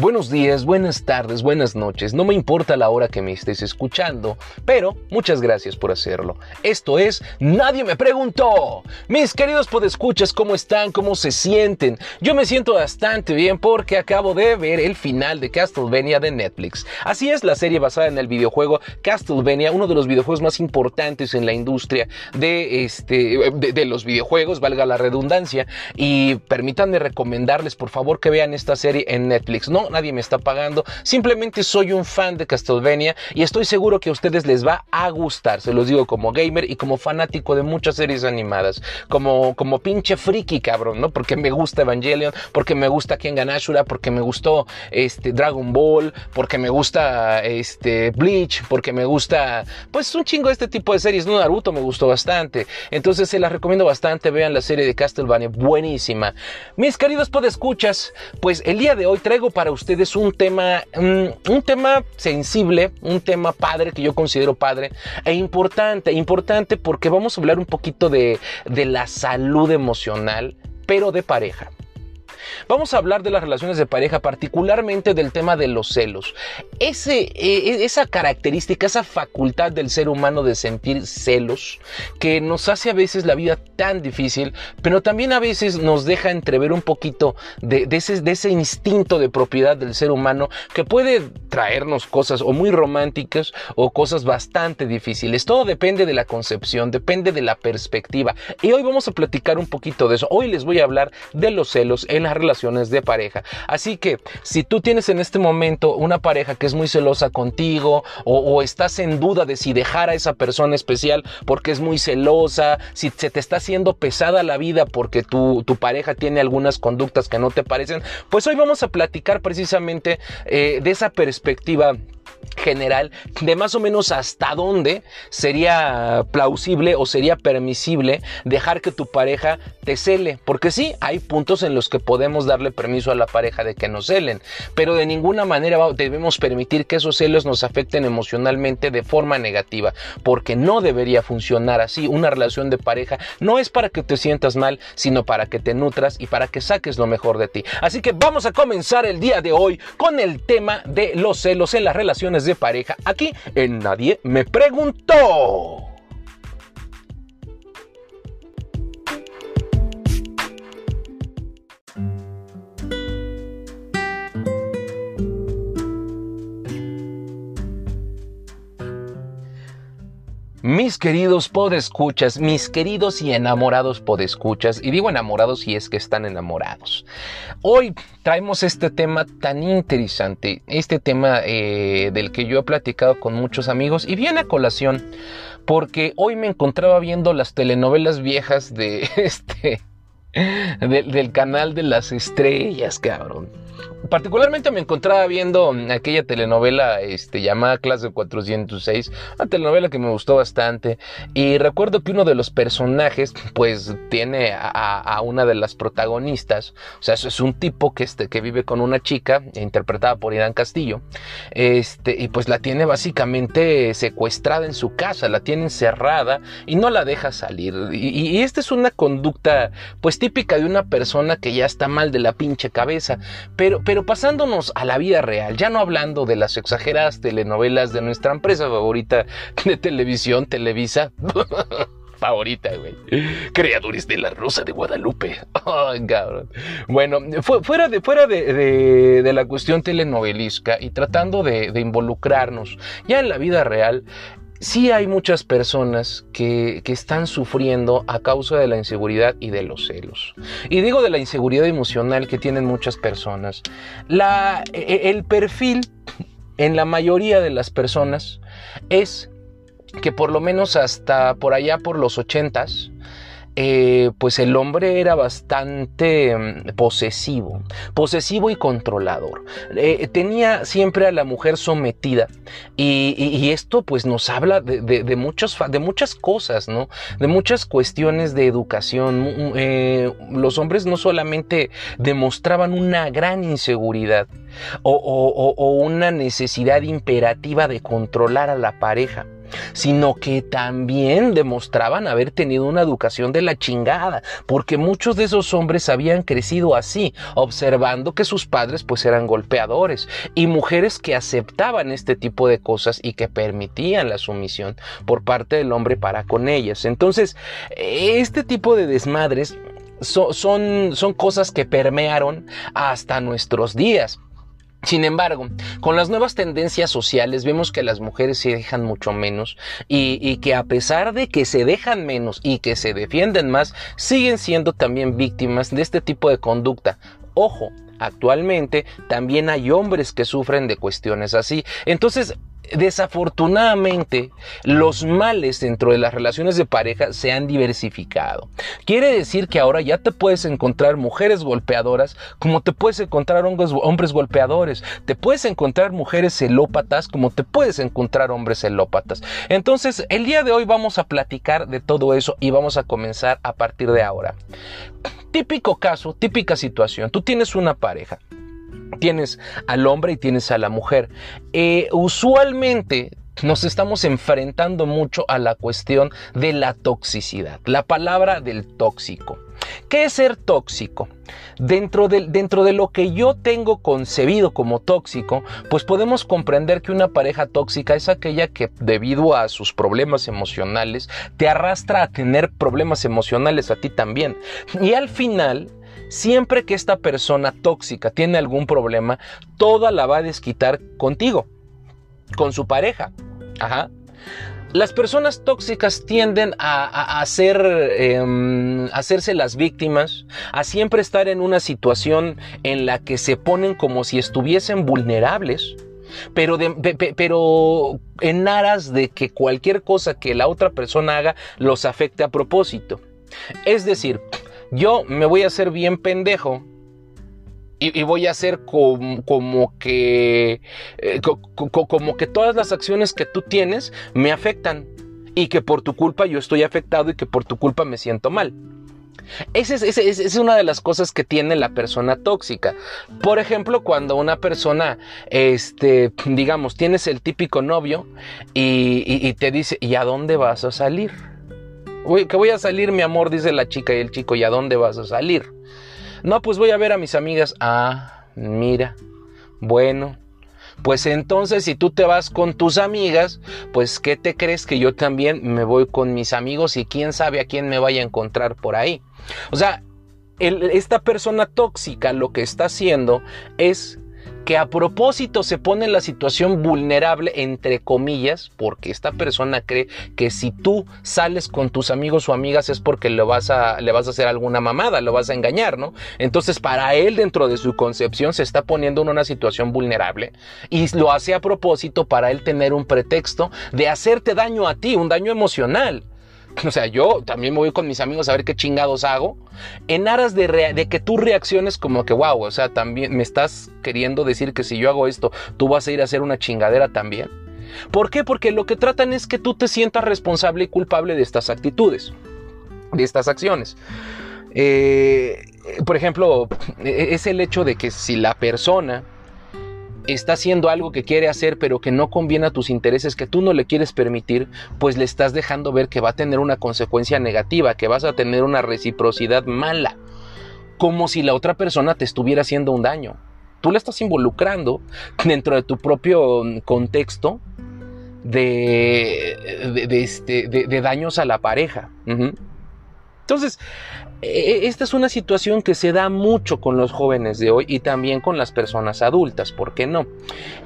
Buenos días, buenas tardes, buenas noches, no me importa la hora que me estés escuchando, pero muchas gracias por hacerlo. Esto es Nadie me preguntó. Mis queridos podescuchas, ¿cómo están? ¿Cómo se sienten? Yo me siento bastante bien porque acabo de ver el final de Castlevania de Netflix. Así es, la serie basada en el videojuego Castlevania, uno de los videojuegos más importantes en la industria de, este, de, los videojuegos, valga la redundancia, y permítanme recomendarles por favor que vean esta serie en Netflix. No, nadie me está pagando. Simplemente soy un fan de Castlevania y estoy seguro que a ustedes les va a gustar. Se los digo como gamer y como fanático de muchas series animadas. Como, como pinche friki, cabrón, ¿no? Porque me gusta Evangelion, porque me gusta Kengan Ashura, porque me gustó este, Dragon Ball, porque me gusta este, Bleach, porque me gusta, pues un chingo este tipo de series. No, Naruto me gustó bastante. Entonces se las recomiendo bastante. Vean la serie de Castlevania, buenísima. Mis queridos podescuchas, pues el día de hoy traigo para ustedes un tema, un tema sensible, un tema padre que yo considero padre e importante, importante porque vamos a hablar un poquito de, de la salud emocional, pero de pareja. Vamos a hablar de las relaciones de pareja, particularmente del tema de los celos. Ese, eh, esa característica, esa facultad del ser humano de sentir celos, que nos hace a veces la vida tan difícil, pero también a veces nos deja entrever un poquito de, de, ese, de ese instinto de propiedad del ser humano que puede traernos cosas o muy románticas o cosas bastante difíciles. Todo depende de la concepción, depende de la perspectiva. Y hoy vamos a platicar un poquito de eso. Hoy les voy a hablar de los celos en las relaciones de pareja. Así que si tú tienes en este momento una pareja que es muy celosa contigo o, estás en duda de si dejar a esa persona especial porque es muy celosa, si se te está haciendo pesada la vida porque tu, tu pareja tiene algunas conductas que no te parecen, pues hoy vamos a platicar precisamente eh, de esa perspectiva general de más o menos hasta dónde sería plausible o sería permisible dejar que tu pareja te cele. Porque sí, hay puntos en los que podemos darle permiso a la pareja de que nos celen, pero de ninguna manera debemos permitir que esos celos nos afecten emocionalmente de forma negativa, porque no debería funcionar así. Una relación de pareja no es para que te sientas mal, sino para que te nutras y para que saques lo mejor de ti. Así que vamos a comenzar el día de hoy con el tema de los celos en las de pareja aquí en Nadie me preguntó. Mis queridos podescuchas, mis queridos y enamorados podescuchas, y digo enamorados si es que están enamorados. Hoy traemos este tema tan interesante, este tema eh, del que yo he platicado con muchos amigos y viene a colación porque hoy me encontraba viendo las telenovelas viejas de este de, del canal de las estrellas, cabrón. Particularmente me encontraba viendo aquella telenovela este, llamada Clase 406, una telenovela que me gustó bastante. Y recuerdo que uno de los personajes, pues, tiene a, a una de las protagonistas. O sea, es un tipo que, este, que vive con una chica, interpretada por Irán Castillo. Este, y pues la tiene básicamente secuestrada en su casa, la tiene encerrada y no la deja salir. Y, y esta es una conducta, pues, típica de una persona que ya está mal de la pinche cabeza. Pero, pero pasándonos a la vida real, ya no hablando de las exageradas telenovelas de nuestra empresa favorita de televisión, Televisa. favorita, güey. Creadores de la Rosa de Guadalupe. Oh, cabrón. Bueno, fuera, de, fuera de, la cuestión telenovelesca y tratando de involucrarnos ya en la vida real, sí hay muchas personas que, que, están sufriendo a causa de la inseguridad y de los celos. Y digo de la inseguridad emocional que tienen muchas personas. La, el perfil en la mayoría de las personas es que por lo menos hasta por allá por los ochentas, eh, pues el hombre era bastante mm, posesivo, posesivo y controlador. Eh, tenía siempre a la mujer sometida y, esto pues nos habla de, de, muchas cosas, ¿no? De muchas cuestiones de educación. Eh, los hombres no solamente demostraban una gran inseguridad o una necesidad imperativa de controlar a la pareja, sino que también demostraban haber tenido una educación de la chingada, porque muchos de esos hombres habían crecido así, observando que sus padres pues eran golpeadores y mujeres que aceptaban este tipo de cosas y que permitían la sumisión por parte del hombre para con ellas. Entonces, este tipo de desmadres son, son cosas que permearon hasta nuestros días. Sin embargo, con las nuevas tendencias sociales vemos que las mujeres se dejan mucho menos y, que a pesar de que se dejan menos y que se defienden más, siguen siendo también víctimas de este tipo de conducta. Ojo, actualmente también hay hombres que sufren de cuestiones así. Entonces, desafortunadamente los males dentro de las relaciones de pareja se han diversificado. Quiere decir que ahora ya te puedes encontrar mujeres golpeadoras como te puedes encontrar hombres, golpeadores, te puedes encontrar mujeres celópatas como te puedes encontrar hombres celópatas. Entonces, el día de hoy vamos a platicar de todo eso y vamos a comenzar a partir de ahora. Típico caso, típica situación, tú tienes una pareja tienes al hombre y tienes a la mujer. Eh, usualmente nos estamos enfrentando mucho a la cuestión de la toxicidad, la palabra del tóxico. ¿Qué es ser tóxico? Dentro de, dentro de, lo que yo tengo concebido como tóxico, pues podemos comprender que una pareja tóxica es aquella que debido a sus problemas emocionales te arrastra a tener problemas emocionales a ti también. Y al final Siempre que esta persona tóxica tiene algún problema, toda la va a desquitar contigo, con su pareja. Ajá. Las personas tóxicas tienden a, hacer, em, hacerse las víctimas, a siempre estar en una situación en la que se ponen como si estuviesen vulnerables, pero, pero en aras de que cualquier cosa que la otra persona haga los afecte a propósito. Es decir, yo me voy a hacer bien pendejo y, voy a hacer como, que eh, como que todas las acciones que tú tienes me afectan y que por tu culpa yo estoy afectado y que por tu culpa me siento mal. Esa es, una de las cosas que tiene la persona tóxica. Por ejemplo, cuando una persona, este, digamos, tienes el típico novio y, y te dice, ¿y a dónde vas a salir? Que voy a salir, mi amor, dice la chica y el chico, ¿y a dónde vas a salir? No, pues voy a ver a mis amigas. Ah, mira, bueno. Pues entonces si tú te vas con tus amigas, pues ¿qué te crees que yo también me voy con mis amigos y quién sabe a quién me vaya a encontrar por ahí? O sea, esta persona tóxica lo que está haciendo es que a propósito se pone en la situación vulnerable entre comillas porque esta persona cree que si tú sales con tus amigos o amigas es porque le vas a, le vas a hacer alguna mamada, lo vas a engañar, ¿no? Entonces para él dentro de su concepción se está poniendo en una situación vulnerable y lo hace a propósito para él tener un pretexto de hacerte daño a ti, un daño emocional. O sea, yo también me voy con mis amigos a ver qué chingados hago. En aras de, de, que tú reacciones como que, wow, o sea, también me estás queriendo decir que si yo hago esto, tú vas a ir a hacer una chingadera también. ¿Por qué? Porque lo que tratan es que tú te sientas responsable y culpable de estas actitudes, de estas acciones. Eh, por ejemplo, e-, es el hecho de que si la persona está haciendo algo que quiere hacer pero que no conviene a tus intereses, que tú no le quieres permitir, pues le estás dejando ver que va a tener una consecuencia negativa, que vas a tener una reciprocidad mala, como si la otra persona te estuviera haciendo un daño. Tú le estás involucrando dentro de tu propio contexto de, de, este, daños a la pareja. Entonces, esta es una situación que se da mucho con los jóvenes de hoy y también con las personas adultas, ¿por qué no?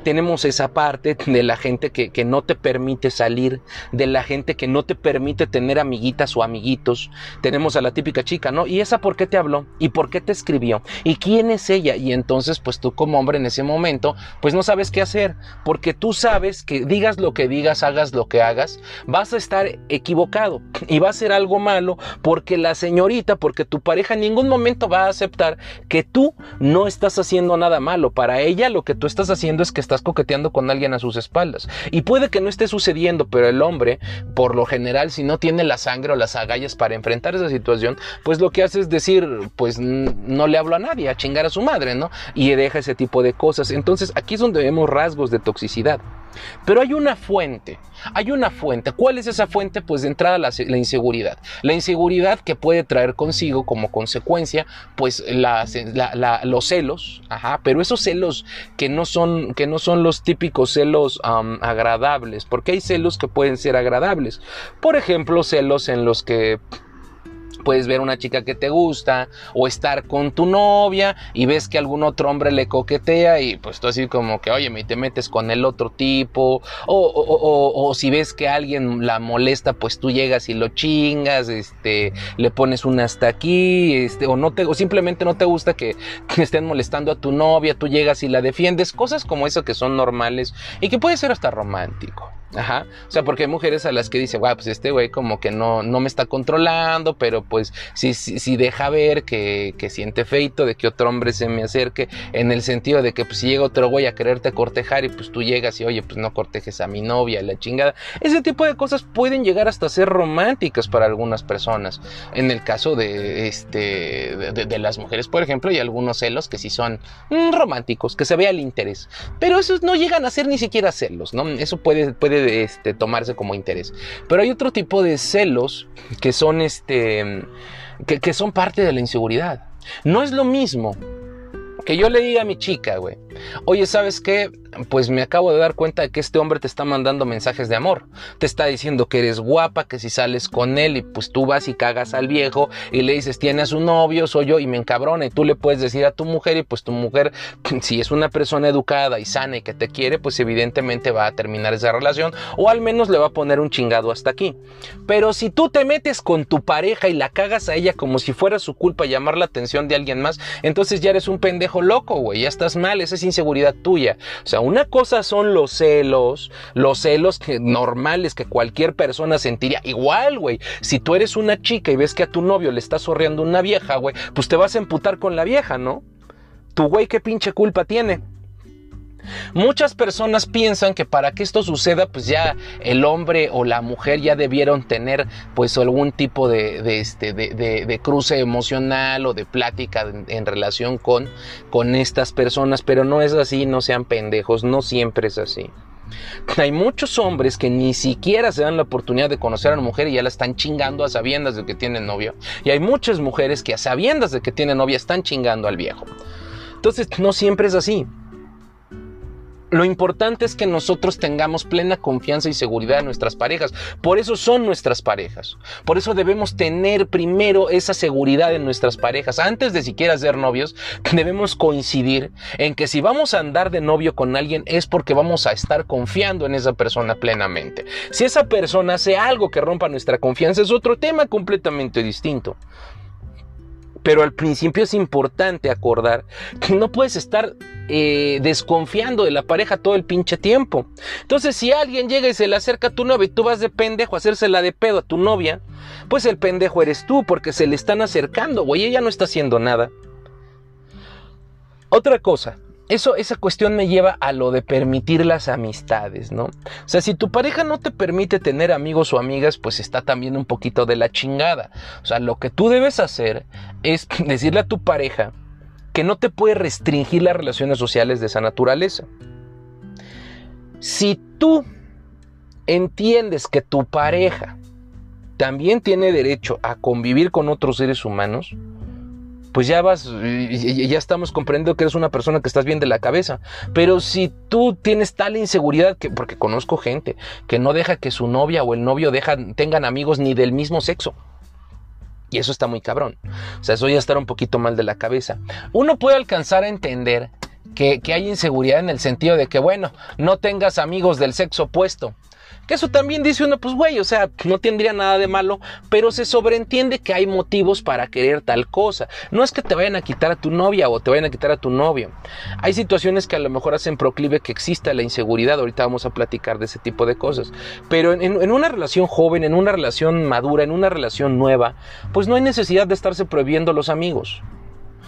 Tenemos esa parte de la gente que, no te permite salir, de la gente que no te permite tener amiguitas o amiguitos. Tenemos a la típica chica, ¿no? ¿Y esa por qué te habló? ¿Y por qué te escribió? ¿Y quién es ella? Y entonces, pues tú como hombre en ese momento, pues no sabes qué hacer, porque tú sabes que digas lo que digas, hagas lo que hagas, vas a estar equivocado y va a ser algo malo porque la señorita, porque tu pareja en ningún momento va a aceptar que tú no estás haciendo nada malo. Para ella lo que tú estás haciendo es que estás coqueteando con alguien a sus espaldas. Y puede que no esté sucediendo, pero el hombre, por lo general, si no tiene la sangre o las agallas para enfrentar esa situación, pues lo que hace es decir, pues no le hablo a nadie, a chingar a su madre, ¿no? Y deja ese tipo de cosas. Entonces aquí es donde vemos rasgos de toxicidad. Pero hay una fuente, hay una fuente. ¿Cuál es esa fuente? Pues de entrada la, inseguridad. La inseguridad que puede traer consigo como consecuencia, pues los celos, ajá, pero esos celos que no son, que no son los típicos celos agradables, porque hay celos que pueden ser agradables. Por ejemplo, celos en los que puedes ver una chica que te gusta o estar con tu novia y ves que algún otro hombre le coquetea y pues tú así como que, oye, me te metes con el otro tipo o, si ves que alguien la molesta, pues tú llegas y lo chingas, este, le pones un hasta aquí, este, o no te, o simplemente no te gusta que, que estén molestando a tu novia, tú llegas y la defiendes, cosas como eso que son normales y que puede ser hasta romántico. Ajá. O sea, porque hay mujeres a las que dicen, guau, pues este güey como que no, no me está controlando, pero pues sí, sí, deja ver que, que, siente feito de que otro hombre se me acerque, en el sentido de que pues si llega otro güey a quererte cortejar y pues tú llegas y oye, pues no cortejes a mi novia, la chingada. Ese tipo de cosas pueden llegar hasta ser románticas para algunas personas. En el caso de, este, de, las mujeres, por ejemplo, hay algunos celos que sí son mm, románticos, que se vea el interés. Pero esos no llegan a ser ni siquiera celos, ¿no? Eso puede, puede este, tomarse como interés. Pero hay otro tipo de celos que son, este, que, que son parte de la inseguridad. No es lo mismo que yo le diga a mi chica, güey, oye, ¿sabes qué? Pues me acabo de dar cuenta de que este hombre te está mandando mensajes de amor. Te está diciendo que eres guapa, que si sales con él y pues tú vas y cagas al viejo y le dices, tienes un novio, soy yo y me encabrona y tú le puedes decir a tu mujer y pues tu mujer, si es una persona educada y sana y que te quiere, pues evidentemente va a terminar esa relación o al menos le va a poner un chingado hasta aquí. Pero si tú te metes con tu pareja y la cagas a ella como si fuera su culpa llamar la atención de alguien más, entonces ya eres un pendejo loco, güey, ya estás mal, esa es inseguridad tuya. O sea, una cosa son los celos, los celos normales que cualquier persona sentiría. Igual, güey, si tú eres una chica y ves que a tu novio le está sorreando una vieja, güey, pues te vas a emputar con la vieja, ¿no? Tu güey, ¿qué pinche culpa tiene? Muchas personas piensan que para que esto suceda, pues ya el hombre o la mujer ya debieron tener pues algún tipo de, este, de, cruce emocional o de plática en, relación con, con estas personas, pero no es así, no sean pendejos, no siempre es así. Hay muchos hombres que ni siquiera se dan la oportunidad de conocer a una mujer y ya la están chingando a sabiendas de que tienen novio. Y hay muchas mujeres que a sabiendas de que tienen novia están chingando al viejo. Entonces, no siempre es así. Lo importante es que nosotros tengamos plena confianza y seguridad en nuestras parejas. Por eso son nuestras parejas. Por eso debemos tener primero esa seguridad en nuestras parejas. Antes de siquiera ser novios, debemos coincidir en que si vamos a andar de novio con alguien es porque vamos a estar confiando en esa persona plenamente. Si esa persona hace algo que rompa nuestra confianza es otro tema completamente distinto. Pero al principio es importante acordar que no puedes estar eh, desconfiando de la pareja todo el pinche tiempo. Entonces, si alguien llega y se le acerca a tu novia y tú vas de pendejo a hacérsela de pedo a tu novia, pues el pendejo eres tú porque se le están acercando, güey, ella no está haciendo nada. Otra cosa, eso, esa cuestión me lleva a lo de permitir las amistades, ¿no? O sea, si tu pareja no te permite tener amigos o amigas, pues está también un poquito de la chingada. O sea, lo que tú debes hacer es decirle a tu pareja que no te puede restringir las relaciones sociales de esa naturaleza. Si tú entiendes que tu pareja también tiene derecho a convivir con otros seres humanos, pues ya vas, ya estamos comprendiendo que eres una persona que estás bien de la cabeza. Pero si tú tienes tal inseguridad, que, porque conozco gente que no deja que su novia o el novio tengan amigos ni del mismo sexo. Y eso está muy cabrón. O sea, eso ya estar un poquito mal de la cabeza. Uno puede alcanzar a entender que, que hay inseguridad en el sentido de que, bueno, no tengas amigos del sexo opuesto. Que eso también dice uno, pues güey, o sea, no tendría nada de malo, pero se sobreentiende que hay motivos para querer tal cosa. No es que te vayan a quitar a tu novia o te vayan a quitar a tu novio. Hay situaciones que a lo mejor hacen proclive que exista la inseguridad. Ahorita vamos a platicar de ese tipo de cosas. Pero en, en una relación joven, en una relación madura, en una relación nueva, pues no hay necesidad de estarse prohibiendo los amigos.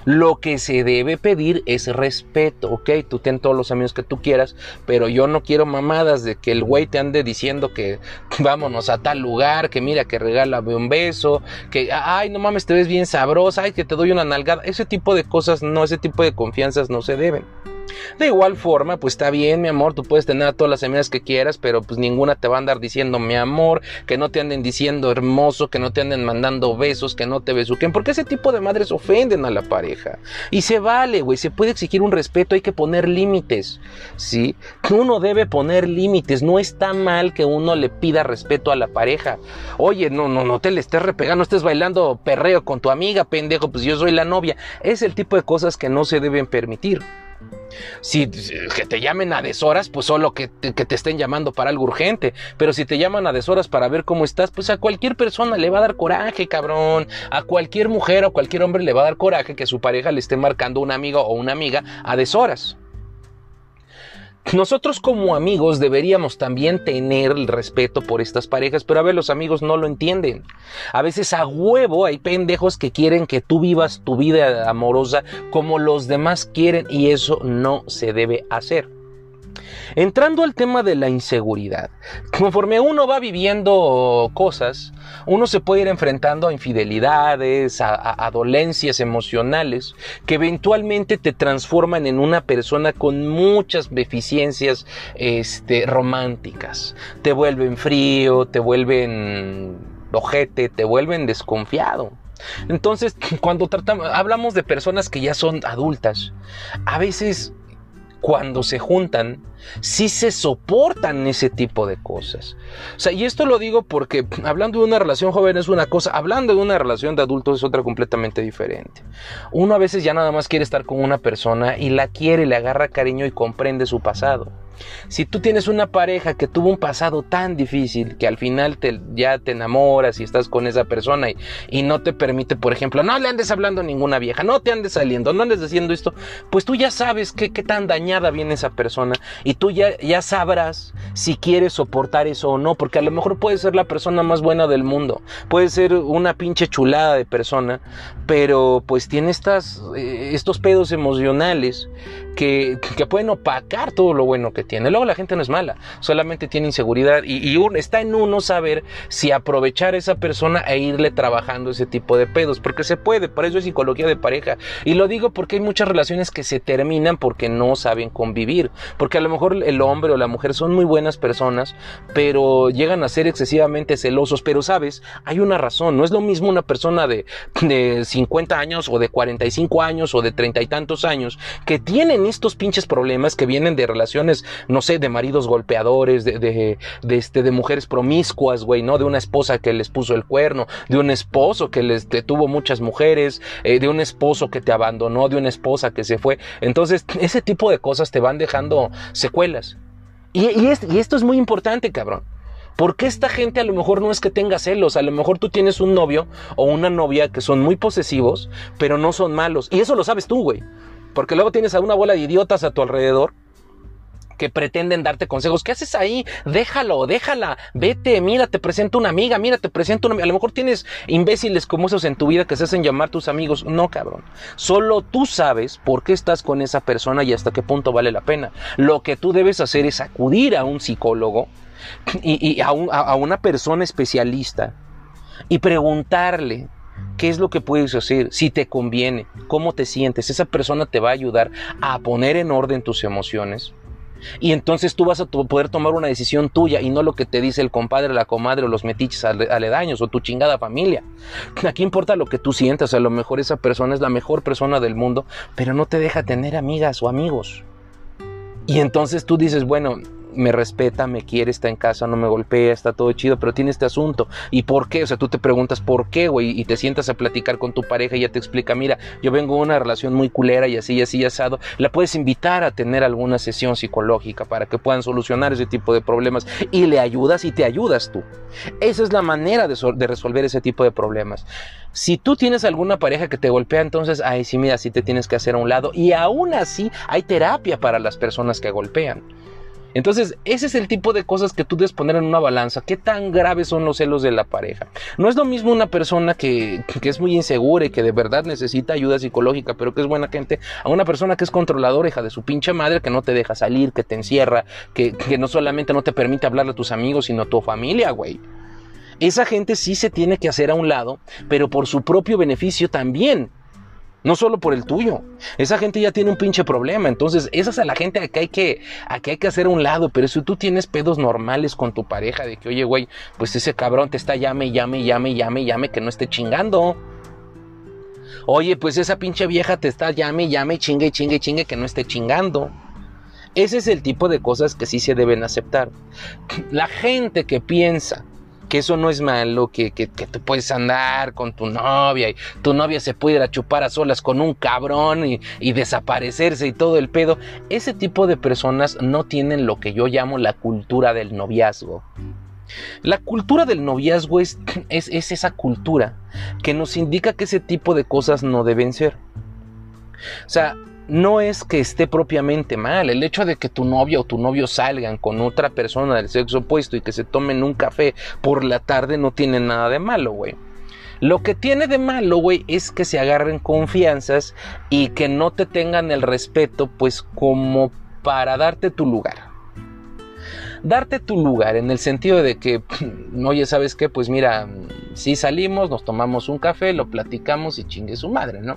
Lo que se debe pedir es respeto, ¿ok? Tú ten todos los amigos que tú quieras, pero yo no quiero mamadas de que el güey te ande diciendo que vámonos a tal lugar, que mira, que regálame un beso, que ay, no mames, te ves bien sabrosa, ay, que te doy una nalgada. Ese tipo de cosas, no, ese tipo de confianzas no se deben. De igual forma, pues está bien, mi amor, tú puedes tener a todas las amigas que quieras, pero pues ninguna te va a andar diciendo mi amor, que no te anden diciendo hermoso, que no te anden mandando besos, que no te besuquen, porque ese tipo de madres ofenden a la pareja. Y se vale, güey, se puede exigir un respeto, hay que poner límites, ¿sí? Uno debe poner límites, no está mal que uno le pida respeto a la pareja. Oye, no, no, no te le estés repegando, estés bailando perreo con tu amiga, pendejo, pues yo soy la novia. Es el tipo de cosas que no se deben permitir. Si que te llamen a deshoras, pues solo que te, que te, estén llamando para algo urgente. Pero si te llaman a deshoras para ver cómo estás, pues a cualquier persona le va a dar coraje, cabrón. A cualquier mujer o cualquier hombre le va a dar coraje que su pareja le esté marcando un amigo o una amiga a deshoras. Nosotros como amigos deberíamos también tener el respeto por estas parejas, pero a ver, los amigos no lo entienden. A veces a huevo hay pendejos que quieren que tú vivas tu vida amorosa como los demás quieren y eso no se debe hacer. Entrando al tema de la inseguridad, conforme uno va viviendo cosas, uno se puede ir enfrentando a infidelidades, a, dolencias emocionales, que eventualmente te transforman en una persona con muchas deficiencias este, románticas. Te vuelven frío, te vuelven ojete, te vuelven desconfiado. Entonces, cuando hablamos de personas que ya son adultas, a veces cuando se juntan, sí se soportan ese tipo de cosas. O sea, y esto lo digo porque hablando de una relación joven es una cosa, hablando de una relación de adultos es otra completamente diferente. Uno a veces ya nada más quiere estar con una persona y la quiere, le agarra cariño y comprende su pasado. Si tú tienes una pareja que tuvo un pasado tan difícil que al final te, ya te enamoras y estás con esa persona y, no te permite, por ejemplo, no le andes hablando a ninguna vieja, no te andes saliendo, no andes haciendo esto, pues tú ya sabes qué, qué tan dañada viene esa persona y tú ya, ya sabrás si quieres soportar eso o no, porque a lo mejor puede ser la persona más buena del mundo, puede ser una pinche chulada de persona, pero pues tiene estas, eh, estos pedos emocionales que, que pueden opacar todo lo bueno que tiene. Luego la gente no es mala, solamente tiene inseguridad y, está en uno saber si aprovechar a esa persona e irle trabajando ese tipo de pedos, porque se puede, por eso es psicología de pareja. Y lo digo porque hay muchas relaciones que se terminan porque no saben convivir, porque a lo mejor el hombre o la mujer son muy buenas personas, pero llegan a ser excesivamente celosos, pero sabes, hay una razón, no es lo mismo una persona de, de 50 años o de 45 años o de treinta y tantos años que tienen estos pinches problemas que vienen de relaciones no sé, de maridos golpeadores, de, de, este, de mujeres promiscuas, güey, ¿no? De una esposa que les puso el cuerno, de un esposo que les tuvo muchas mujeres, eh, de un esposo que te abandonó, de una esposa que se fue. Entonces, ese tipo de cosas te van dejando secuelas. Y, y, y esto es muy importante, cabrón. Porque esta gente a lo mejor no es que tenga celos, a lo mejor tú tienes un novio o una novia que son muy posesivos, pero no son malos. Y eso lo sabes tú, güey. Porque luego tienes a una bola de idiotas a tu alrededor que pretenden darte consejos. ¿Qué haces ahí? Déjalo, déjala, vete, mira, te presento una amiga, mira, te presento una A lo mejor tienes imbéciles como esos en tu vida que se hacen llamar tus amigos. No, cabrón. Solo tú sabes por qué estás con esa persona y hasta qué punto vale la pena. Lo que tú debes hacer es acudir a un psicólogo y, a una persona especialista y preguntarle ¿Qué es lo que puedes hacer? Si te conviene, cómo te sientes. Esa persona te va a ayudar a poner en orden tus emociones y entonces tú vas a poder tomar una decisión tuya y no lo que te dice el compadre, la comadre o los metiches aledaños o tu chingada familia. Aquí importa lo que tú sientas. A lo mejor esa persona es la mejor persona del mundo, pero no te deja tener amigas o amigos. Y entonces tú dices, bueno, me respeta, me quiere, está en casa, no me golpea, está todo chido, pero tiene este asunto. ¿Y por qué? O sea, tú te preguntas por qué, güey, y te sientas a platicar con tu pareja y ya te explica, mira, yo vengo de una relación muy culera y así, y así, y asado. La puedes invitar a tener alguna sesión psicológica para que puedan solucionar ese tipo de problemas y le ayudas y te ayudas tú. Esa es la manera de, de resolver ese tipo de problemas. Si tú tienes alguna pareja que te golpea, entonces, ay, sí, mira, sí te tienes que hacer a un lado. Y aún así hay terapia para las personas que golpean. Entonces, ese es el tipo de cosas que tú debes poner en una balanza. ¿Qué tan graves son los celos de la pareja? No es lo mismo una persona que, es muy insegura y que de verdad necesita ayuda psicológica, pero que es buena gente, a una persona que es controladora, hija de su pinche madre, que no te deja salir, que te encierra, que, que no solamente no te permite hablarle a tus amigos, sino a tu familia, güey. Esa gente sí se tiene que hacer a un lado, pero por su propio beneficio también No solo por el tuyo. Esa gente ya tiene un pinche problema. Entonces, esa es a la gente a que hay que, a que hay que hacer un lado. Pero si tú tienes pedos normales con tu pareja, de que, oye, güey, pues ese cabrón te está llame, llame, llame, llame, llame, que no esté chingando. Oye, pues esa pinche vieja te está llame, llame, chingue, chingue, chingue, que no esté chingando. Ese es el tipo de cosas que sí se deben aceptar. La gente que piensa que eso no es malo, que, que, tú puedes andar con tu novia y tu novia se puede chupar a solas con un cabrón y, y, desaparecerse y todo el pedo. Ese tipo de personas no tienen lo que yo llamo la cultura del noviazgo. La cultura del noviazgo es, es, es esa cultura que nos indica que ese tipo de cosas no deben ser. O sea, no es que esté propiamente mal. El hecho de que tu novia o tu novio salgan con otra persona del sexo opuesto y que se tomen un café por la tarde no tiene nada de malo, güey. Lo que tiene de malo, güey, es que se agarren confianzas y que no te tengan el respeto, pues como para darte tu lugar darte tu lugar en el sentido de que, oye, ¿sabes qué? Pues mira, si salimos, nos tomamos un café, lo platicamos y chingue su madre, ¿no?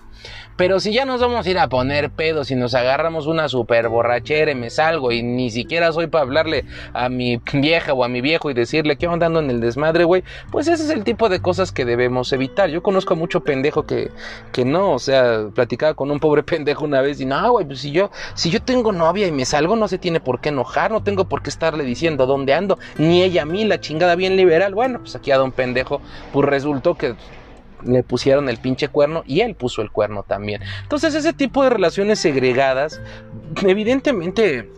Pero si ya nos vamos a ir a poner pedos y nos agarramos una super borrachera y me salgo y ni siquiera soy para hablarle a mi vieja o a mi viejo y decirle que andando en el desmadre, güey, pues ese es el tipo de cosas que debemos evitar. Yo conozco a mucho pendejo que, que no, o sea, platicaba con un pobre pendejo una vez y no, güey, pues si yo, si yo tengo novia y me salgo, no se tiene por qué enojar, no tengo por qué estarle diciendo dónde ando, ni ella a mí, la chingada bien liberal. Bueno, pues aquí a don pendejo, pues resultó que le pusieron el pinche cuerno y él puso el cuerno también. Entonces ese tipo de relaciones segregadas, evidentemente,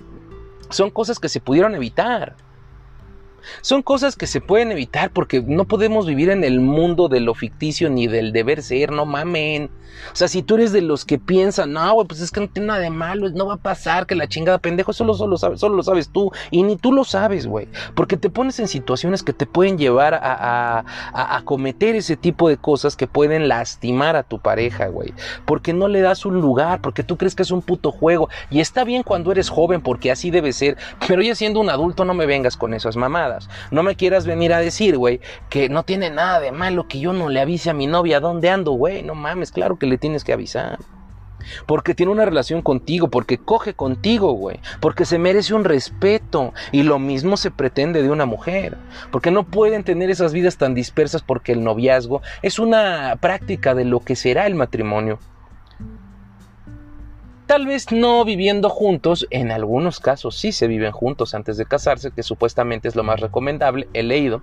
son cosas que se pudieron evitar. Son cosas que se pueden evitar porque no podemos vivir en el mundo de lo ficticio ni del deber ser, no mamen. O sea, si tú eres de los que piensan, no, güey, pues es que no tiene nada de malo, no va a pasar, que la chingada pendejo, solo, solo, solo lo sabes tú. Y ni tú lo sabes, güey. Porque te pones en situaciones que te pueden llevar a, a, a, cometer ese tipo de cosas que pueden lastimar a tu pareja, güey. Porque no le das un lugar, porque tú crees que es un puto juego. Y está bien cuando eres joven, porque así debe ser. Pero ya siendo un adulto, no me vengas con esas mamadas. No me quieras venir a decir, güey, que no tiene nada de malo que yo no le avise a mi novia dónde ando, güey. No mames, claro que le tienes que avisar. Porque tiene una relación contigo, porque coge contigo, güey. Porque se merece un respeto. Y lo mismo se pretende de una mujer. Porque no pueden tener esas vidas tan dispersas porque el noviazgo es una práctica de lo que será el matrimonio. Tal vez no viviendo juntos, en algunos casos sí se viven juntos antes de casarse, que supuestamente es lo más recomendable, he leído.